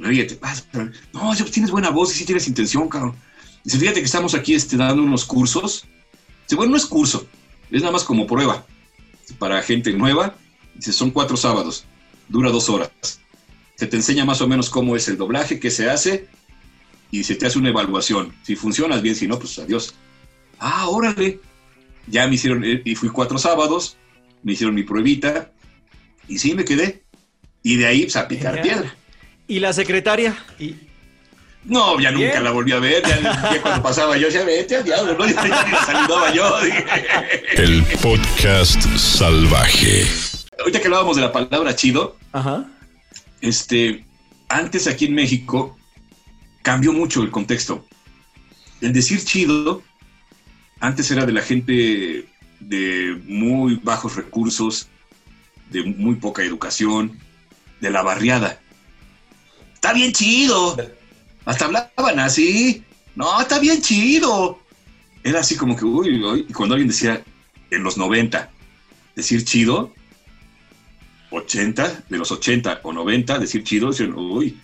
Ríete. No, tienes buena voz y sí tienes intención, cabrón. Dice, fíjate que estamos aquí este, dando unos cursos. Dice, bueno, no es curso, es nada más como prueba. Para gente nueva, dice, son cuatro sábados, dura dos horas se te enseña más o menos cómo es el doblaje, qué se hace, y se te hace una evaluación. Si funcionas bien, si no, pues adiós. Ah, órale. Ya me hicieron, eh, y fui cuatro sábados, me hicieron mi pruebita, y sí, me quedé. Y de ahí, pues, a picar piedra. ¿Y la secretaria? ¿Y... No, ya nunca la volví a ver. Ya, cuando pasaba yo, ya vete al diablo, ¿no? Ya, ya ni saludaba yo. <laughs> El podcast salvaje. Ahorita que hablábamos de la palabra chido, Ajá. Este, antes aquí en México cambió mucho el contexto. El decir chido, antes era de la gente de muy bajos recursos, de muy poca educación, de la barriada. Está bien chido. Hasta hablaban así. No, está bien chido. Era así como que, uy, uy. Y cuando alguien decía en los 90, decir chido, 80, de los 80 o 90, decir chido, uy,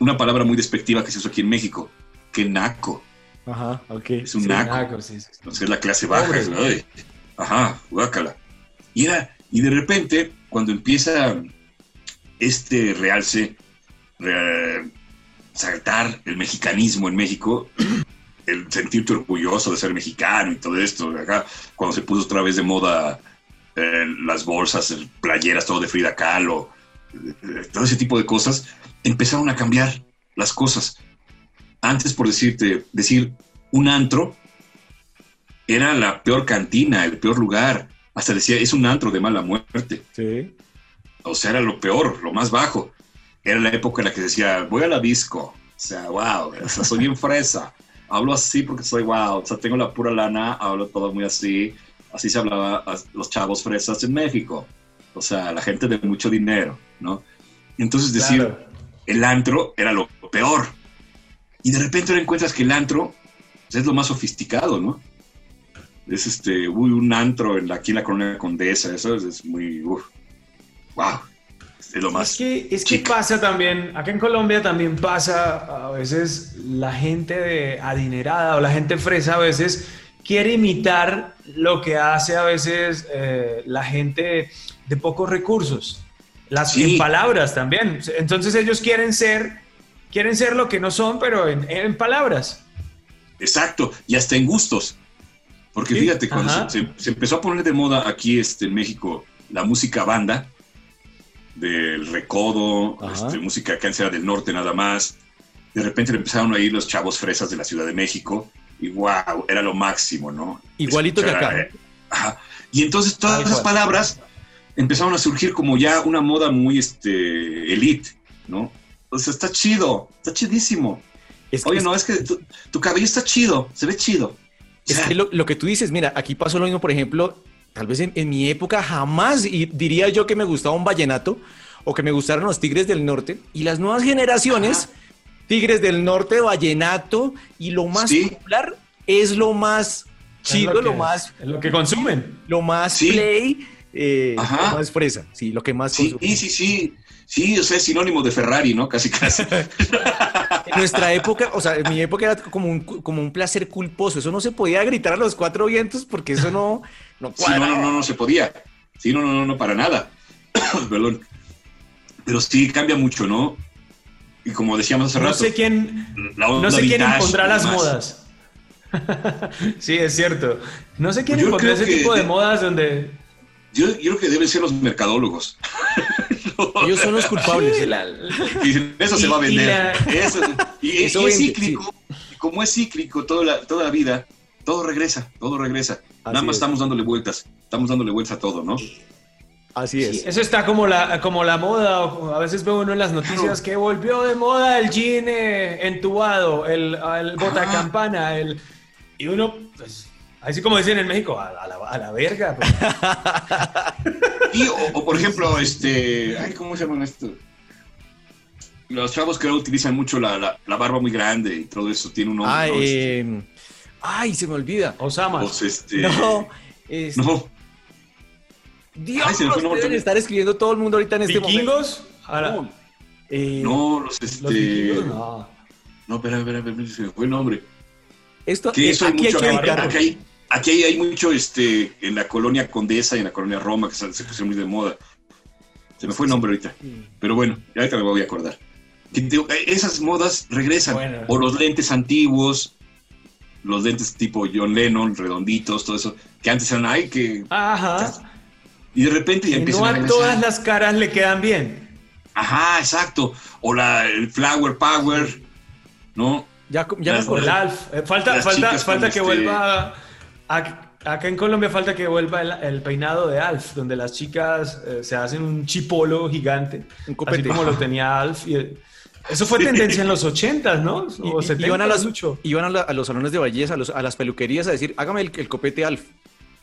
una palabra muy despectiva que se usa aquí en México, que naco. Ajá, ok. Es un naco. Entonces es la clase baja. Ajá, guácala. Y, y de repente, cuando empieza este realce, saltar el mexicanismo en México, <clears throat> el sentirte orgulloso de ser mexicano y todo esto, acá, cuando se puso otra vez de moda las bolsas, playeras, todo de Frida Kahlo, eh, todo ese tipo de cosas, empezaron a cambiar las cosas. Antes, por decirte, decir un antro era la peor cantina, el peor lugar. Hasta decía, es un antro de mala muerte. Sí. O sea, era lo peor, lo más bajo. Era la época en la que decía, voy a la disco. O sea, wow, o sea, soy bien fresa. Hablo así porque soy wow. O sea, tengo la pura lana, hablo todo muy así así se hablaba a los chavos fresas en México, o sea, la gente de mucho dinero, ¿no? Entonces decir, el antro era lo peor. Y de repente te encuentras que el antro es lo más sofisticado, ¿no? Es este, uy, un antro en la, aquí en la Corona Condesa, eso es, muy, wow, es lo más. Es que, es que pasa también, acá en Colombia también pasa, a veces la gente de adinerada o la gente fresa a veces quiere imitar lo que hace a veces eh, la gente de pocos recursos. Las palabras también. Entonces ellos quieren ser, quieren ser lo que no son, pero en, palabras. Exacto, y hasta en gustos. Porque fíjate, cuando se, empezó a poner de moda aquí este, en México la música banda, del recodo, este, música cáncer del norte nada más, de repente empezaron a ir los chavos fresas de la Ciudad de México y wow, era lo máximo, ¿no? Igualito que acá. Eh, y entonces todas esas palabras empezaron a surgir como ya una moda muy este, elite, ¿no? O sea, está chido, está chidísimo. Oye, no, es que tu, cabello está chido, se ve chido. es que lo, que tú dices, mira, aquí pasó lo mismo, por ejemplo, tal vez en, mi época jamás y diría yo que me gustaba un vallenato o que me gustaron los Tigres del Norte y las nuevas generaciones, Tigres del Norte, vallenato y lo más popular es lo más chido, lo, más... lo que consumen. Lo más play, eh, lo más fresa, sí, lo que más Sí, sí, sí. Sí, o sea, es sinónimo de Ferrari, ¿no? Casi, casi. <laughs> en nuestra época, o sea, en mi época era como un, como un placer culposo. Eso no se podía gritar a los cuatro vientos porque eso no, no Sí, no, no, no, no se podía. Sí, no, no, no, no para nada. <coughs> Perdón. Pero sí cambia mucho, ¿no? Y como decíamos hace no rato. Sé quién, no sé quién impondrá las modas. <laughs> sí, es cierto. No sé quién impondrá ese tipo de modas donde. Yo, yo creo que deben ser los mercadólogos. <laughs> Ellos son los culpables. eso se va a vender. <laughs> y, es cíclico. Y como es cíclico toda la, toda la vida, todo regresa, todo regresa. Nada más estamos dándole vueltas, estamos dándole vueltas a todo, ¿no? Así es. eso está como la, como la moda. A veces veo uno en las noticias que volvió de moda el jean eh, entubado, el, el bota campana, el, y uno, pues, Así como dicen en México, a, la, a la, verga. Pues. <laughs> y, o, por ejemplo, este. Ay, ¿cómo se llaman esto? Los chavos que ahora utilizan mucho la, la, barba muy grande y todo eso, tiene un nombre. Ay se me olvida. Osama. Pues, este, no, este, no. Dios, ay, deben estar escribiendo todo el mundo ahorita en este ¿Vikingos? momento. No, eh, no, los este. Los vikingos, no. No, espera, espera, espera, se me fue el nombre. Esto, que eso aquí, hay mucho, hay aquí, hay, Aquí hay, mucho este, en la colonia Condesa y en la colonia Roma, que se, pusieron muy de moda. Se me fue el nombre ahorita. Pero bueno, ahorita me voy a acordar. esas modas regresan. O los lentes antiguos, los lentes tipo John Lennon, redonditos, todo eso, que antes eran, ay, que... Ajá. Y de repente ya empiezan no a, todas las caras le quedan bien. Ajá, exacto. O la, el Flower Power, ¿no? Ya, ya el Alf. Eh, falta, falta, falta que este vuelva Acá en Colombia falta que vuelva el, peinado de Alf, donde las chicas eh, se hacen un chipolo gigante, un así como lo <laughs> tenía Alf. Y, eso fue tendencia en los 80, ¿no? O y, iban a, las, iban a, los salones de belleza, a, las peluquerías a decir, hágame el, copete Alf.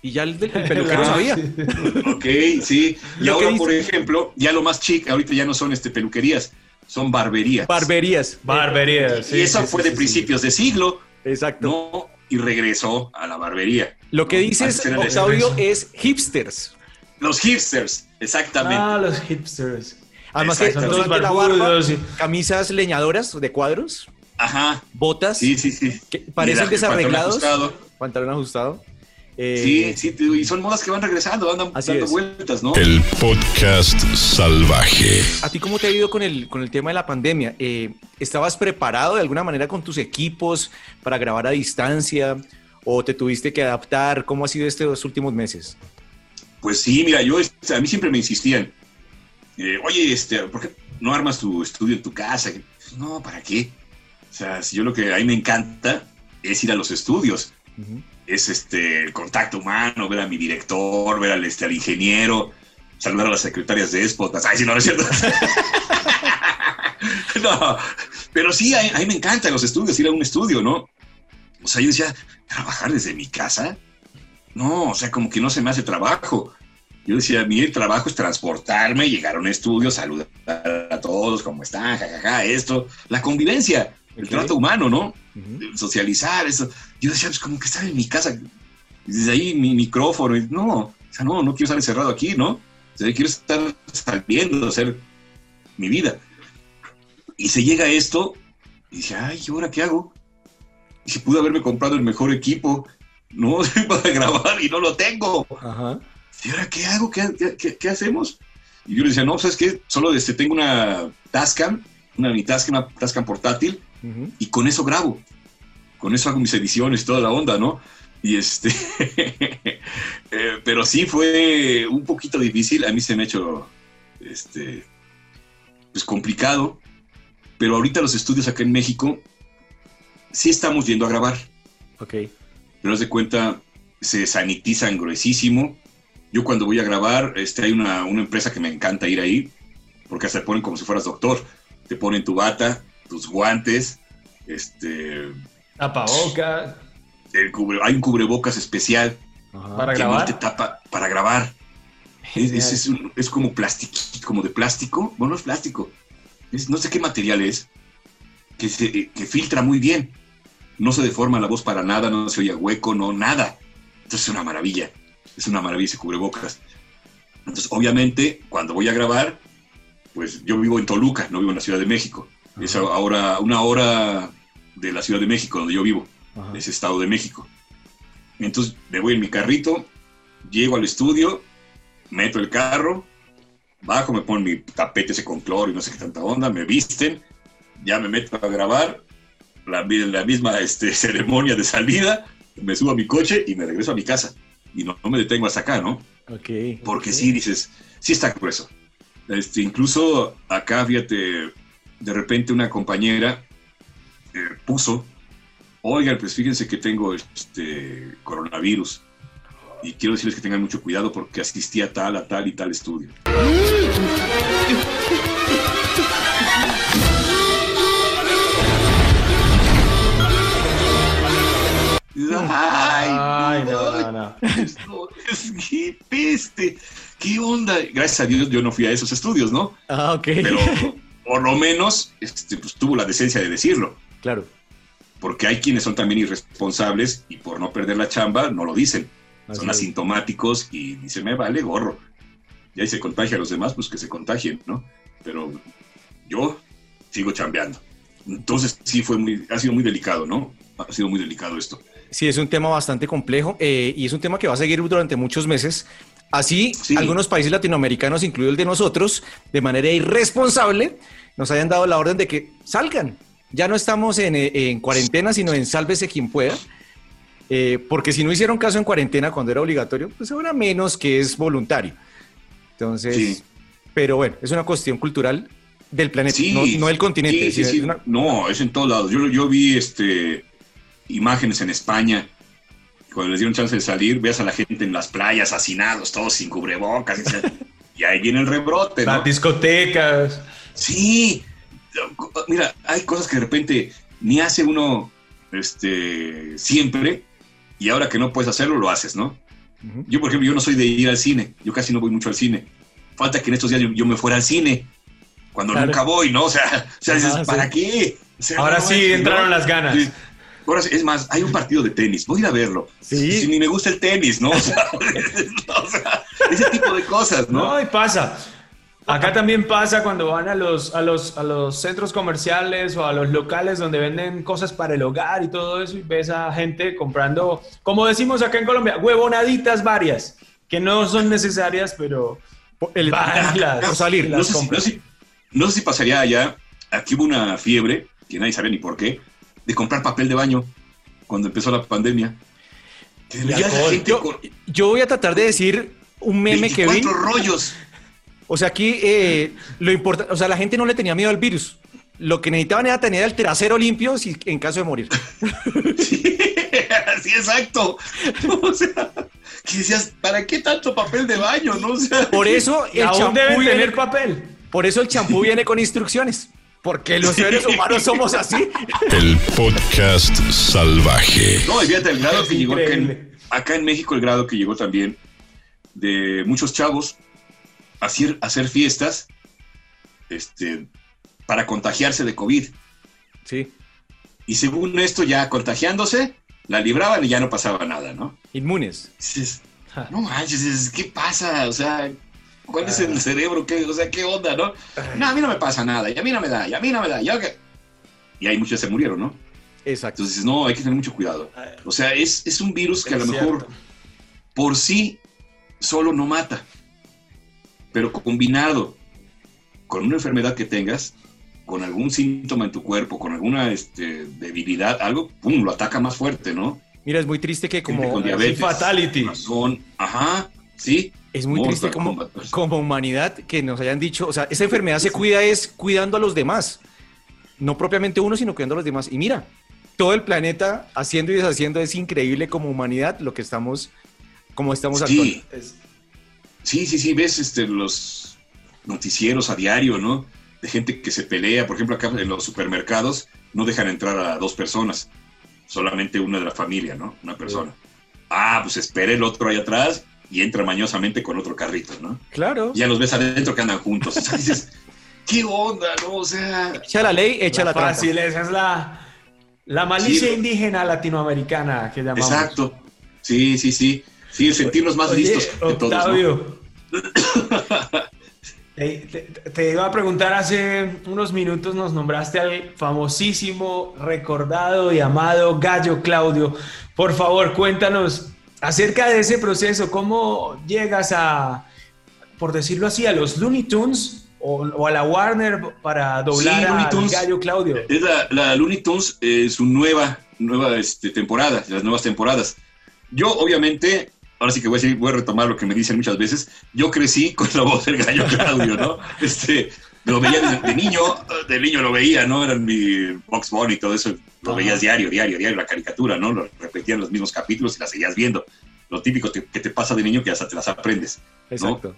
Y ya el, <laughs> peluquero sabía. ok, sí. Y ahora, por ejemplo, ya lo más chic, ahorita ya no son este, peluquerías, son barberías. Barberías. Barberías. y eso fue de principios de siglo. Exacto. No, y regresó a la barbería. Lo que dices, Octavio, es hipsters. Los hipsters, exactamente. Ah, los hipsters. Además que todos la barba, camisas leñadoras de cuadros. Ajá. Botas. Sí, sí, sí. Que parecen desarreglados. Pantalón ajustado. Eh, sí, sí, y son modas que van regresando, andan dando vueltas, ¿no? El podcast salvaje. ¿A ti cómo te ha ido con el, con el tema de la pandemia? Eh, ¿Estabas preparado de alguna manera con tus equipos para grabar a distancia o te tuviste que adaptar? ¿Cómo ha sido estos últimos meses? Pues sí, mira, yo, a mí siempre me insistían, eh, oye, este, ¿por qué no armas tu estudio en tu casa? No, ¿para qué? O sea, si yo lo que a mí me encanta es ir a los estudios es este, el contacto humano, ver a mi director, ver al, este, al ingeniero, saludar a las secretarias de Espotas. Ay, si no, no es cierto. <laughs> no, pero sí, a, mí me encantan los estudios, ir a un estudio, ¿no? O sea, yo decía, ¿trabajar desde mi casa? No, o sea, como que no se me hace trabajo. Yo decía, mi trabajo es transportarme, llegar a un estudio, saludar a todos, ¿cómo están? Jajaja, esto, la convivencia, el trato humano, ¿no? Socializar, eso. Yo decía, pues como que estar en mi casa, desde ahí mi micrófono, y no, o sea, no, no quiero estar encerrado aquí, ¿no? O sea, quiero estar saliendo, hacer mi vida. Y se llega esto, y dije, ay, ¿y ahora qué hago? Y si pude haberme comprado el mejor equipo, ¿no? <laughs> Para grabar y no lo tengo. Ajá. ¿Y ahora qué hago? ¿Qué, qué, hacemos? Y yo le decía, no, ¿sabes qué? Solo este, tengo una Tascam, una Tascam, una Tascam portátil, y con eso grabo con eso hago mis ediciones, toda la onda, ¿no? Y este, <laughs> eh, pero sí fue un poquito difícil, a mí se me ha hecho, este, pues complicado, pero ahorita los estudios acá en México sí estamos yendo a grabar. Ok. Pero haz de cuenta, se sanitizan gruesísimo. Yo cuando voy a grabar, este, hay una, una empresa que me encanta ir ahí, porque hasta te ponen como si fueras doctor. Te ponen tu bata, tus guantes, este, Tapabocas. hay un cubrebocas especial ¿Para grabar? te tapa para grabar. Es, es, como plástico, como de plástico. Bueno, no es plástico. no sé qué material es. Que, se, que filtra muy bien. No se deforma la voz para nada, no se oye hueco, no, nada. Entonces es una maravilla. Es una maravilla ese cubrebocas. Entonces, obviamente, cuando voy a grabar, pues yo vivo en Toluca, no vivo en la Ciudad de México. Es ahora una hora de la Ciudad de México, donde yo vivo, ese Estado de México. Entonces me voy en mi carrito, llego al estudio, meto el carro, bajo, me ponen mi tapete ese con cloro y no sé qué tanta onda, me visten, ya me meto a grabar, la, la misma este, <laughs> ceremonia de salida, me subo a mi coche y me regreso a mi casa. Y no, me detengo hasta acá, ¿no? Ok. Porque sí, dices, sí está grueso. Este, incluso acá, fíjate, de repente una compañera eh, puso, oigan, pues fíjense que tengo este coronavirus y quiero decirles que tengan mucho cuidado porque asistí a tal, a tal y tal estudio. <laughs> <laughs> Ay, no, no, no. qué peste, qué onda. Gracias a Dios yo no fui a esos estudios, ¿no? Ah, ok. Pero <laughs> por lo menos este, pues, tuvo la decencia de decirlo. Claro. Porque hay quienes son también irresponsables y por no perder la chamba no lo dicen. son asintomáticos y dicen, me vale gorro. Y ahí se contagia a los demás, pues que se contagien, ¿no? Pero yo sigo chambeando. Entonces sí fue muy, ha sido muy delicado, ¿no? Ha sido muy delicado esto. Sí, es un tema bastante complejo eh, y es un tema que va a seguir durante muchos meses. Así, algunos países latinoamericanos, incluido el de nosotros, de manera irresponsable, nos hayan dado la orden de que salgan. Ya no estamos en, eh, cuarentena, sino en sálvese quien pueda. Eh, porque si no hicieron caso en cuarentena cuando era obligatorio, pues ahora menos que es voluntario. Entonces, pero bueno, es una cuestión cultural del planeta, no, del continente. No, es en todos lados. Yo, yo vi este, imágenes en España cuando les dieron chance de salir, veas a la gente en las playas hacinados, todos sin cubrebocas. Y, <laughs> ahí viene el rebrote. Las discotecas. Sí. Mira, hay cosas que de repente ni hace uno este, siempre y ahora que no puedes hacerlo, lo haces, ¿no? Yo, por ejemplo, yo no soy de ir al cine. Yo casi no voy mucho al cine. Falta que en estos días yo, me fuera al cine. Cuando nunca voy, ¿no? O sea, ¿para qué? ahora sí entraron las ganas. Ahora, es más, hay un partido de tenis, voy a ir a verlo. Sí. Si ni me gusta el tenis, ¿no? <laughs> O sea, ese tipo de cosas, ¿no? No, y pasa. Acá también pasa cuando van a los, a, los, a los centros comerciales o a los locales donde venden cosas para el hogar y todo eso y ves a gente comprando, como decimos acá en Colombia, huevonaditas varias, que no son necesarias, pero el, <laughs> las, salir. no, sé si, no, sé si, pasaría allá, aquí hubo una fiebre, que nadie sabe ni por qué, de comprar papel de baño cuando empezó la pandemia. Yo, voy a tratar de decir un meme que vi. rollos. O sea, aquí eh, lo importante, o sea, la gente no le tenía miedo al virus. Lo que necesitaban era tener el trasero limpio si, en caso de morir. <laughs> sí, sí, exacto. O sea, que decías, ¿para qué tanto papel de baño? No? por eso el champú debe tener papel. Por eso el champú viene con instrucciones. Porque los seres humanos somos así. El podcast salvaje. No, fíjate el grado que llegó acá en, México, el grado que llegó también de muchos chavos a hacer, hacer fiestas este, para contagiarse de COVID. Sí. Y según esto, ya contagiándose, la libraban y ya no pasaba nada, ¿no? Inmunes. no manches, ¿qué pasa? O sea, ¿Cuál es el cerebro? ¿Qué, o sea, ¿qué onda, no? No, a mí no me pasa nada, y a mí no me da, y a mí no me da, y, y hay muchos que se murieron, ¿no? Exacto. Entonces, no, hay que tener mucho cuidado. O sea, es, es un virus que a lo mejor por sí solo no mata, pero combinado con una enfermedad que tengas, con algún síntoma en tu cuerpo, con alguna este, debilidad, algo, pum, lo ataca más fuerte, ¿no? Mira, es muy triste que como con diabetes, fatality. ajá, sí, es muy triste como, como humanidad que nos hayan dicho, o sea, esa enfermedad se cuida es cuidando a los demás, no propiamente uno, sino cuidando a los demás. Y mira, todo el planeta haciendo y deshaciendo es increíble como humanidad lo que estamos, como estamos sí. Sí, sí, sí, ves este, los noticieros a diario, ¿no? De gente que se pelea, por ejemplo, acá en los supermercados no dejan entrar a dos personas, solamente una de la familia, ¿no? Una persona Ah, pues espera el otro ahí atrás y entra mañosamente con otro carrito, ¿no? Claro. Y ya los ves adentro que andan juntos. <laughs> O sea, dices, ¿qué onda, no? O sea. Echa la ley, echa la, la Fácil, esa es la, la malicia indígena latinoamericana que llamamos. Exacto. Sí, sí, sí. Sí, sentirnos más listos que todos. <coughs> Te, iba a preguntar hace unos minutos, nos nombraste al famosísimo, recordado y amado Gallo Claudio. Por favor, cuéntanos acerca de ese proceso, cómo llegas a, por decirlo así, a los Looney Tunes o, a la Warner para doblar a Gallo Claudio. Es la, Looney Tunes, eh, su nueva, nueva este, temporada, las nuevas temporadas. Yo, obviamente, ahora sí que voy a, voy a retomar lo que me dicen muchas veces, yo crecí con la voz del gallo Claudio, ¿no? <laughs> Este, lo veía de, niño, de niño lo veía, ¿no? Era mi Box Bunny y todo eso, lo veías diario, diario, diario, la caricatura, ¿no? Lo repetían los mismos capítulos y la seguías viendo. Lo típico que, te pasa de niño que hasta te las aprendes. Exacto.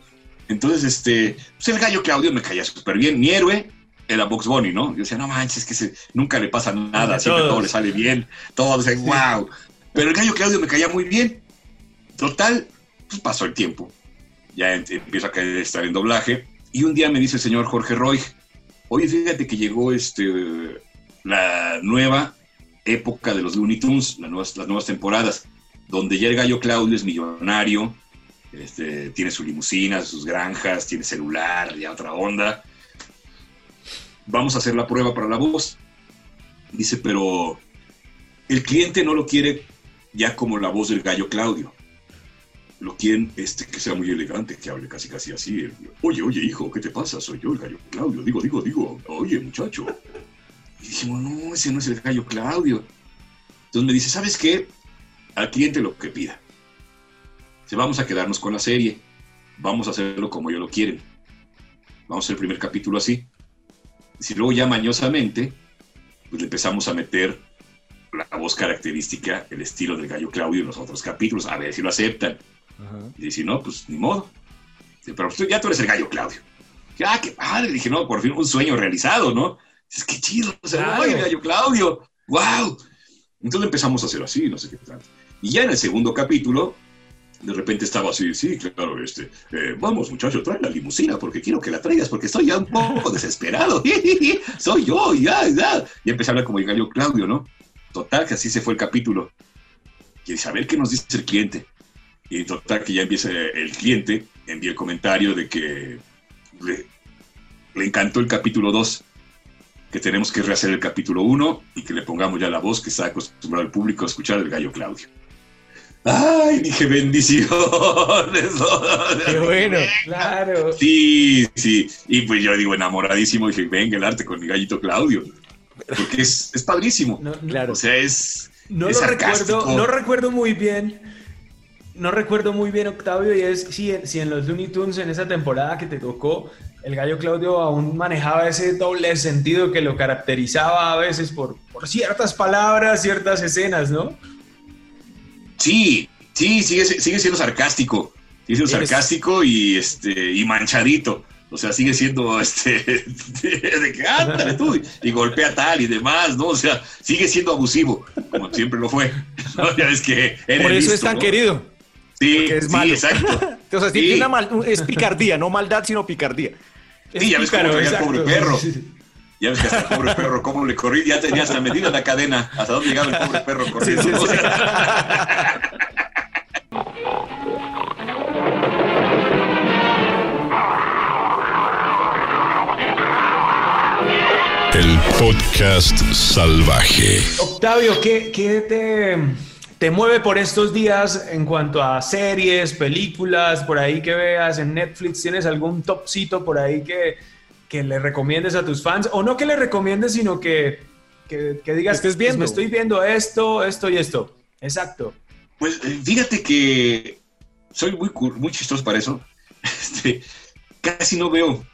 Entonces, este, pues el gallo Claudio me caía súper bien. Mi héroe era Box Bunny, ¿no? Yo decía, no manches, que nunca le pasa nada, siempre todo le sale bien, todo, sea, wow. Pero el gallo Claudio me caía muy bien. Total, pues pasó el tiempo. Ya empiezo a estar en doblaje. Y un día me dice el señor Jorge Roy, oye, fíjate que llegó este, la nueva época de los Looney Tunes, las nuevas, las nuevas temporadas, donde ya el gallo Claudio es millonario, este, tiene su limusina, sus granjas, tiene celular, ya otra onda. Vamos a hacer la prueba para la voz. Dice, pero el cliente no lo quiere ya como la voz del gallo Claudio lo quieren este, que sea muy elegante, que hable casi casi así. Oye, oye, hijo, ¿qué te pasa? Soy yo el gallo Claudio. Digo, digo, digo, oye, muchacho. Y dijimos, no, ese no es el gallo Claudio. Entonces me dice, ¿sabes qué? Al cliente lo que pida. Si vamos a quedarnos con la serie, vamos a hacerlo como yo lo quieren. Vamos a hacer el primer capítulo así. Si luego ya mañosamente, pues le empezamos a meter la voz característica, el estilo del gallo Claudio en los otros capítulos, a ver si lo aceptan. Y si no, pues ni modo. Pero ya tú eres el gallo, Claudio. Ah, qué padre. Dije, no, por fin un sueño realizado, ¿no? Es que chido, o sea, el gallo Claudio. ¡Wow! Entonces empezamos a hacer así, no sé qué tal. Y ya en el segundo capítulo, de repente estaba así, sí, claro, este, eh, vamos muchacho, trae la limusina porque quiero que la traigas porque estoy ya un poco desesperado. <laughs> Soy yo, ya, ya. Y empecé a hablar como el gallo Claudio, ¿no? Total, que así se fue el capítulo. Y saber qué nos dice el cliente. Y total que ya empieza el cliente, envía el comentario de que le, encantó el capítulo 2, que tenemos que rehacer el capítulo 1 y que le pongamos ya la voz que está acostumbrado el público a escuchar el gallo Claudio. ¡Ay! Dije, bendiciones. <laughs> Qué bueno, claro. Sí, sí. Y pues yo digo, enamoradísimo, dije, venga el arte con mi gallito Claudio. Porque es, es padrísimo. claro. O sea, es. No lo recuerdo, no recuerdo muy bien no recuerdo muy bien, Octavio, y es si, si en los Looney Tunes, en esa temporada que te tocó, el gallo Claudio aún manejaba ese doble sentido que lo caracterizaba a veces por, por ciertas palabras, ciertas escenas, ¿no? Sí, sí, sigue, sigue siendo sarcástico. Sigue siendo sarcástico y, este, y manchadito. O sea, sigue siendo <laughs> este de que ándale tú y golpea tal y demás, ¿no? O sea, sigue siendo abusivo, como siempre lo fue. <laughs> Ya ves que Por eso es tan querido. Sí, es malo. exacto. <laughs> o sea, sí. una mal, es picardía, no maldad, sino picardía. Sí, ya ves cómo traía el pobre perro. Ya ves que hasta el pobre perro, cómo le corrí, ya tenía hasta medida la cadena, hasta dónde llegaba el pobre perro corriendo. El podcast salvaje. Octavio, ¿qué, qué te te mueve por estos días en cuanto a series, películas, por ahí que veas en Netflix? ¿Tienes algún topcito por ahí que, que le recomiendes a tus fans? O no que le recomiendes, sino que, que, digas, que viendo. me estoy viendo esto, esto y esto. Exacto. Pues eh, fíjate que soy muy, muy chistoso para eso. <laughs> Este, casi no veo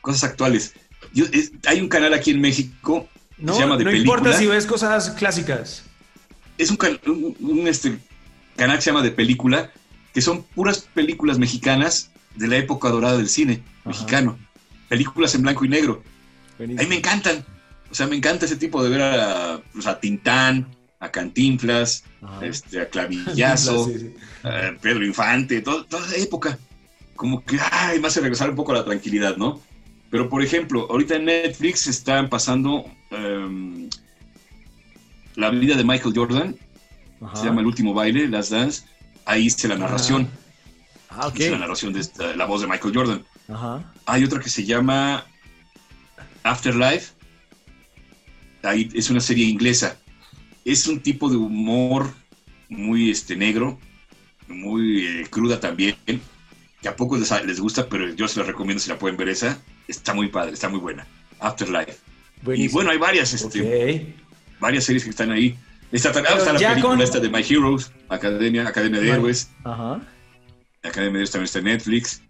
cosas actuales. hay un canal aquí en México no, se llama de No importa si ves cosas clásicas es un, este, canal que se llama de película, que son puras películas mexicanas de la época dorada del cine mexicano. Películas en blanco y negro. A mí me encantan. O sea, me encanta ese tipo de ver a, pues, a Tintán, a Cantinflas, este, a Clavillazo, <laughs> a Pedro Infante, toda esa época. Como que, ay, me hace regresar un poco a la tranquilidad, ¿no? Pero, por ejemplo, ahorita en Netflix están pasando em, la vida de Michael Jordan, se llama El último baile, Las Dance, ahí hice la narración. Ah, ok. Hice la narración de esta- la voz de Michael Jordan. Hay otra que se llama Afterlife. Ahí es una serie inglesa. Es un tipo de humor muy este, negro, muy eh, cruda también, que a pocos les, les gusta, pero yo se la recomiendo si la pueden ver esa. Está muy padre, está muy buena. Afterlife. Y bueno, hay varias, este. Varias series que están ahí. Está, está la película con- esta de My Heroes, Academia, Academia de Héroes. Ajá. Academia de Héroes también está en Netflix.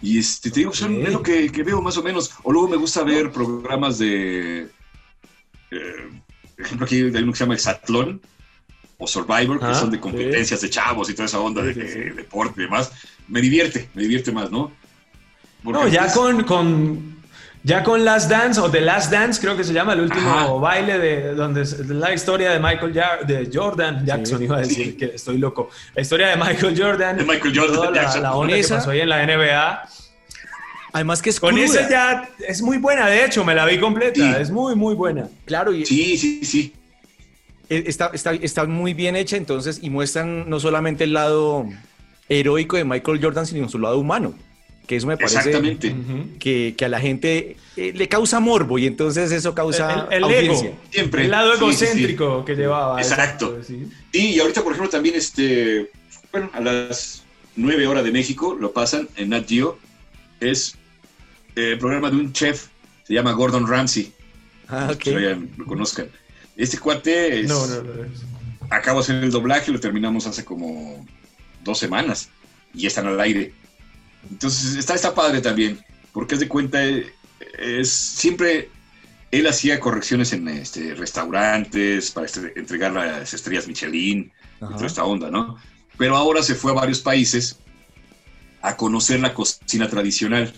Y este, te digo, son- es lo que, que veo más o menos. O luego me gusta ver programas de. eh, por ejemplo, aquí hay uno que se llama Exatlón o Survivor, que Ah, son de competencias de chavos y toda esa onda de, Sí, sí, deporte y demás. Me divierte, me divierte más, ¿no? Porque No, ya antes- con, con, ya con Last Dance, o The Last Dance, creo que se llama, el último Ajá. baile de donde es la historia de Michael Ja- de Jordan Jackson, Sí, iba a decir sí. que estoy loco. La historia de Michael Jordan. De Michael Jordan toda la, Jackson. la que pasó ahí en la NBA. Además que es Con cruda. esa ya es muy buena, de hecho, me la vi completa. Sí. Es muy, muy buena. Claro, y Sí, sí, sí. eh, está, está, está muy bien hecha entonces y muestran no solamente el lado heroico de Michael Jordan, sino su lado humano, que eso me parece Exactamente. que, que a la gente eh, le causa morbo y entonces eso causa El, el audiencia. ego, Siempre. el lado Sí, sí, sí. egocéntrico que llevaba. Exacto. sí. Sí, y ahorita, por ejemplo, también, este, bueno, a las 9 horas de México lo pasan en Nat Geo. Es el programa de un chef, se llama Gordon Ramsay. Ah, ok. que lo, conozcan. Este cuate es- No, no, no. acabo de hacer el doblaje, lo terminamos hace como dos semanas y están al aire. Entonces está, está padre también, porque es de cuenta, eh, es, siempre él hacía correcciones en este, restaurantes para este- entregar las estrellas Michelin y toda esta onda, ¿no? Pero ahora se fue a varios países a conocer la cocina tradicional,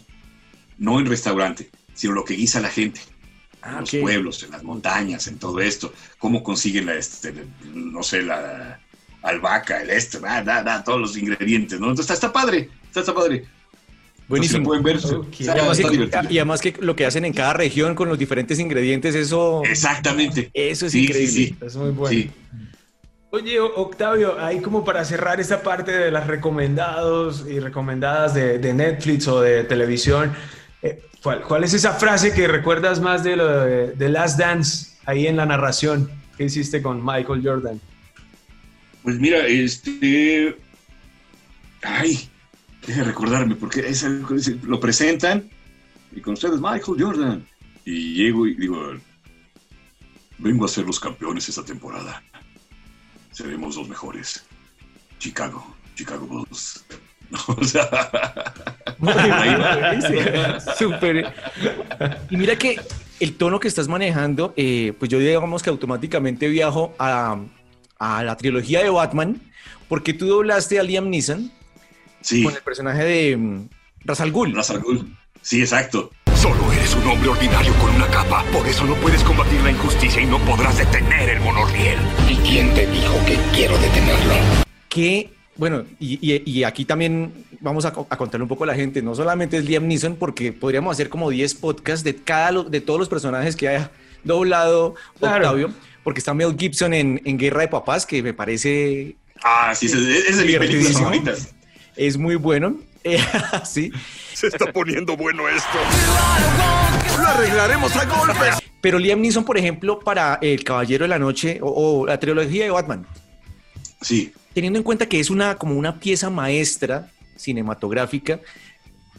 no en restaurante, sino lo que guisa la gente. En Ah, los pueblos, en las montañas, en todo esto, cómo consiguen la, este, no sé, la albahaca, el este, da, da, da, todos los ingredientes, ¿no? Entonces está, está padre, está, está padre. Buenísimo. pueden ver, Ok. Y está, además, que, y además que lo que hacen en cada región con los diferentes ingredientes, eso, Exactamente. eso es Sí, sí, increíble. sí. Es muy bueno. Sí. Oye, Octavio, ahí como para cerrar esta parte de las recomendados y recomendadas de, de Netflix o de televisión, eh, ¿cuál, cuál es esa frase que recuerdas más de, lo de, de Last Dance ahí en la narración que hiciste con Michael Jordan? Pues mira, este. Ay, recordarme, porque es lo presentan y con ustedes, Michael Jordan. Y llego y digo: Vengo a ser los campeones esta temporada. Seremos los mejores. Chicago, Chicago Bulls. <laughs> O sea. <laughs> Y mira que el tono que estás manejando, eh, pues yo digamos que automáticamente viajo a, a la trilogía de Batman, porque tú doblaste a Liam Neeson Sí, con el personaje de mm, Ra's al Ghul. Ra's al Ghul. Sí, exacto. Solo eres un hombre ordinario con una capa. Por eso no puedes combatir la injusticia y no podrás detener el monorriel. ¿Y quién te dijo que quiero detenerlo? que, bueno, y, y- y aquí también vamos a, a contarle un poco a la gente, no solamente es Liam Neeson, porque podríamos hacer como 10 podcasts de, cada, de todos los personajes que haya doblado Claro. Octavio, porque está Mel Gibson en, en Guerra de Papás, que me parece Ah, sí, es, es de mis películas favoritas. Es muy bueno. Eh, <laughs> sí, Se está poniendo bueno esto. Lo arreglaremos a golpes. pero Liam Neeson, por ejemplo, para El Caballero de la Noche o, o la trilogía de Batman, Sí, teniendo en cuenta que es una como una pieza maestra cinematográfica,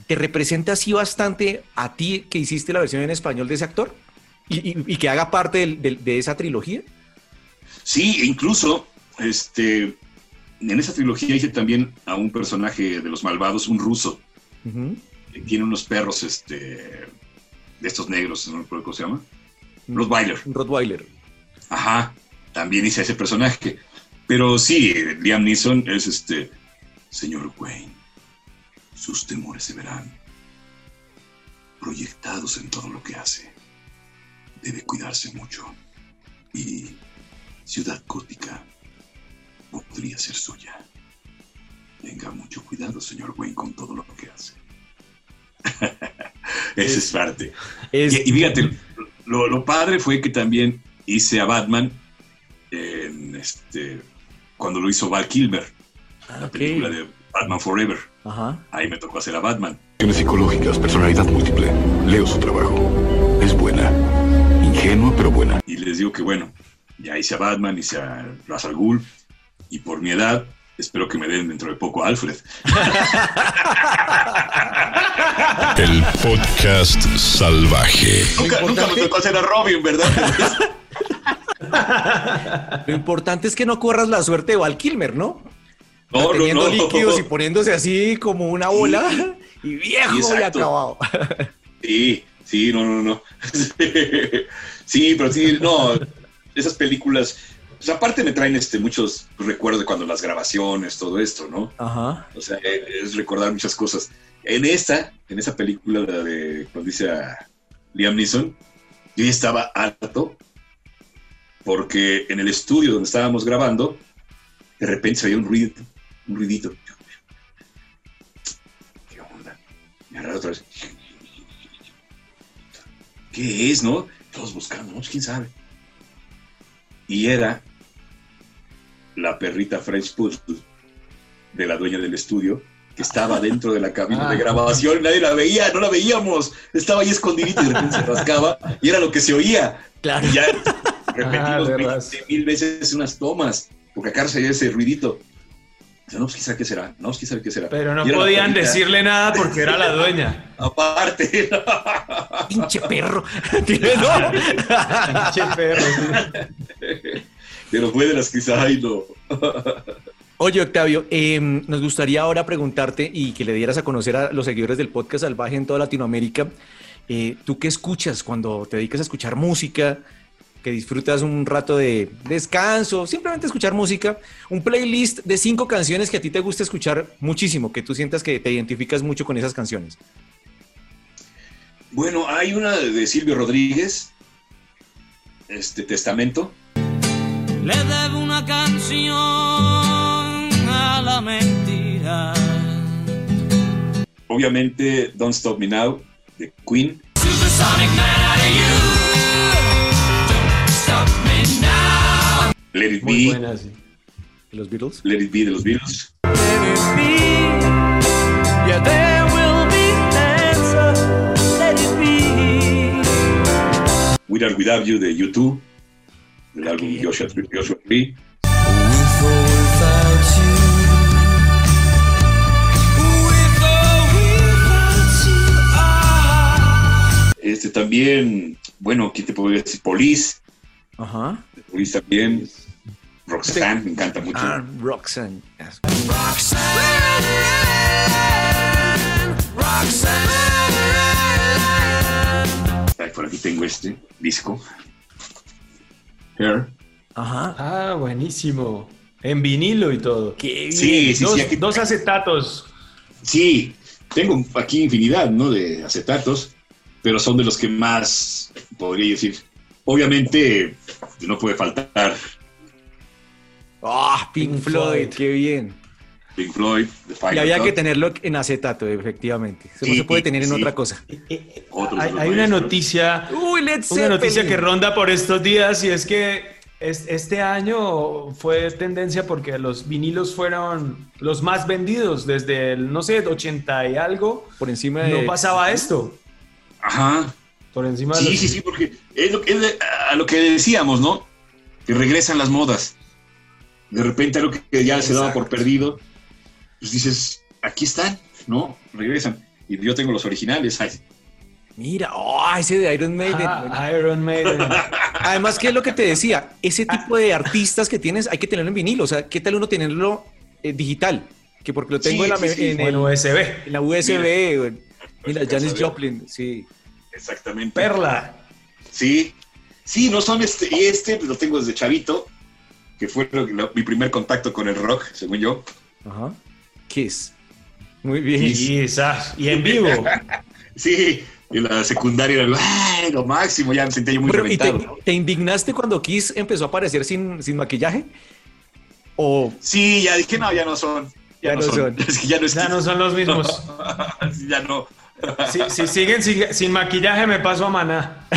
¿te representa así bastante a ti que hiciste la versión en español de ese actor? Y, y- y que haga parte del- de esa trilogía. Sí, e incluso este, en esa trilogía hice también a un personaje de los malvados, un ruso, que tiene unos perros este, de esestos negros, no recuerdo cómo se llama. Rottweiler. Rottweiler. Ajá, también hice a ese personaje. Pero sí, eh, Liam Neeson es este, señor Wayne, sus temores se verán proyectados en todo lo que hace. Debe cuidarse mucho y ciudad gótica podría ser suya. Tenga mucho cuidado, señor Wayne, con todo lo que hace. <laughs> Esa es, parte. Y, fíjate, lo, padre fue que también hice a Batman en este, cuando lo hizo Val Kilmer, ah, la película de Batman Forever. Ahí me tocó hacer a Batman. Psicológicas, personalidad múltiple. Leo su trabajo. Es buena. Ingenua, pero buena. Y les digo que bueno, ya hice a Batman, hice a Ra's al Ghul, y por mi edad, espero que me den dentro de poco a Alfred. <laughs> El podcast salvaje. Nunca, nunca me tocó hacer a Robin, ¿verdad? <laughs> Lo importante es que no corras la suerte de Val Kilmer, ¿no? No, teniendo líquidos y poniéndose así como una bola y viejo y acabado. Sí, sí, no, no, no. <laughs> Sí, pero sí, no, esas películas, pues aparte me traen este, muchos recuerdos de cuando las grabaciones, todo esto, ¿no? Ajá. O sea, es recordar muchas cosas. En esta, en esa película de cuando dice a Liam Neeson, yo ya estaba harto porque en el estudio donde estábamos grabando, de repente se oía un ruido, un ruidito. ¿Qué onda? Me agarré otra vez. ¿Qué es, no? Todos buscando, ¿no? ¿Quién sabe? Y era la perrita French Poodle de la dueña del estudio, que estaba dentro de la cabina de ah. grabación, nadie la veía, no la veíamos, estaba ahí escondidita y de repente se rascaba y era lo que se oía. Claro. Y ya <laughs> repetimos ah, mil veces unas tomas, porque acá se oía ese ruidito. No, pues quizá qué será, no, pues qué será. Pero no podían decirle nada porque era la dueña. <laughs> Aparte. <laughs> Pinche perro. <laughs> Pinche perro. Pero fue de las quizá y no. Oye, Octavio, em, nos gustaría ahora preguntarte y que le dieras a conocer a los seguidores del podcast Salvaje en toda Latinoamérica. Eh, ¿Tú qué escuchas cuando te dedicas a escuchar música? Que disfrutas un rato de descanso, simplemente escuchar música, un playlist de cinco canciones que a ti te gusta escuchar muchísimo, que tú sientas que te identificas mucho con esas canciones. Bueno, hay una de Silvio Rodríguez, este Testamento. Le debo una canción a la mentira. Obviamente, Don't Stop Me Now, de Queen. Let It Be. ¿De los Beatles? Let It Be de los Beatles. With or Without You de YouTube, del álbum Joshua, Joshua Tree. Este también, bueno, ¿qué te podría decir? Police. Ajá. Police también. Roxanne, me encanta mucho. Ah, Roxanne. Roxanne. por aquí tengo este disco. Hair. Ajá. Ah, buenísimo. En vinilo y todo. Qué Sí, sí, dos, sí. dos acetatos. Sí, tengo aquí infinidad, ¿no? De acetatos, pero son de los que más, podría decir, obviamente no puede faltar Ah, Pink, Floyd, qué bien. Pink Floyd, Y había que tenerlo en acetato, efectivamente. no se puede tener en otra cosa. hay, una noticia, una noticia que ronda por estos días y es que este año fue tendencia porque los vinilos fueron los más vendidos desde el, no sé, 80 y algo. Por encima de... No pasaba esto. Ajá. Por encima de... Sí, sí, sí, porque es, lo, es a lo que decíamos, ¿no? Que regresan las modas de repente algo que ya se daba por perdido, pues dices, aquí están, ¿no? Regresan. Y yo tengo los originales. Mira, oh, ese de Iron Maiden. Iron Maiden. <laughs> Además, ¿qué es lo que te decía? Ese tipo de artistas que tienes hay que tenerlo en vinilo. O sea, ¿qué tal uno tenerlo eh, digital? Que porque lo tengo en, la, en, USB. En la USB. Mira, Janis Joplin, sí. Exactamente. Perla. Sí. Sí, no son este. Y este pues, lo tengo desde chavito que fue mi primer contacto con el rock, según yo. Ajá. Kiss. Muy bien. Kiss, ah, y en vivo. <laughs> sí, en la secundaria era lo máximo, ya me sentía yo muy reventado. te, indignaste cuando Kiss empezó a aparecer sin, sin maquillaje? ¿O... Sí, ya dije, no, ya no son. Ya, no, son. <laughs> ya, no, son los mismos. <laughs> ya no. Si, siguen sin, maquillaje, me paso a maná.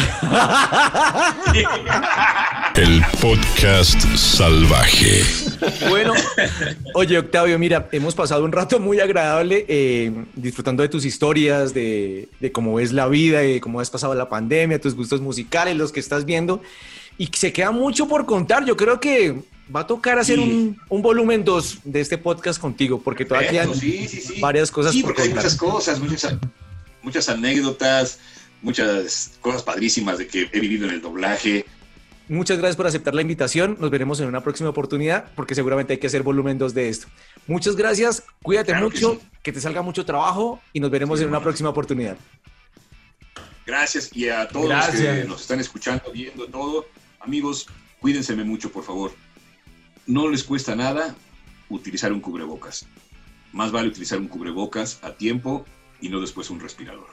El podcast salvaje. Bueno, oye Octavio, mira, hemos pasado un rato muy agradable eh, disfrutando de tus historias, de, cómo ves la vida, de cómo has pasado la pandemia, tus gustos musicales, los que estás viendo. Y se queda mucho por contar. Yo creo que va a tocar hacer un, volumen 2 de este podcast contigo, porque todavía hay varias cosas por contar. Hay muchas cosas, muchas muchas anécdotas, muchas cosas padrísimas de que he vivido en el doblaje. Muchas gracias por aceptar la invitación. Nos veremos en una próxima oportunidad porque seguramente hay que hacer volumen 2 de esto. Muchas gracias, cuídate mucho, que, te salga mucho trabajo y nos veremos en una próxima oportunidad. Gracias y a todos los que nos están escuchando, viendo todo. Amigos, cuídense mucho, por favor. No les cuesta nada utilizar un cubrebocas. Más vale utilizar un cubrebocas a tiempo y no después un respirador.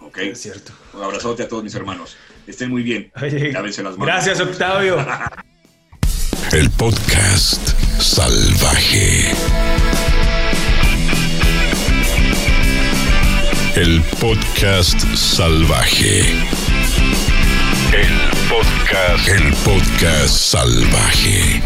¿Ok? Es cierto. Un abrazote a todos mis hermanos. Estén muy bien. <laughs> Lávense las manos. Gracias, Octavio. <laughs> El podcast salvaje. El podcast salvaje. El podcast. El podcast salvaje.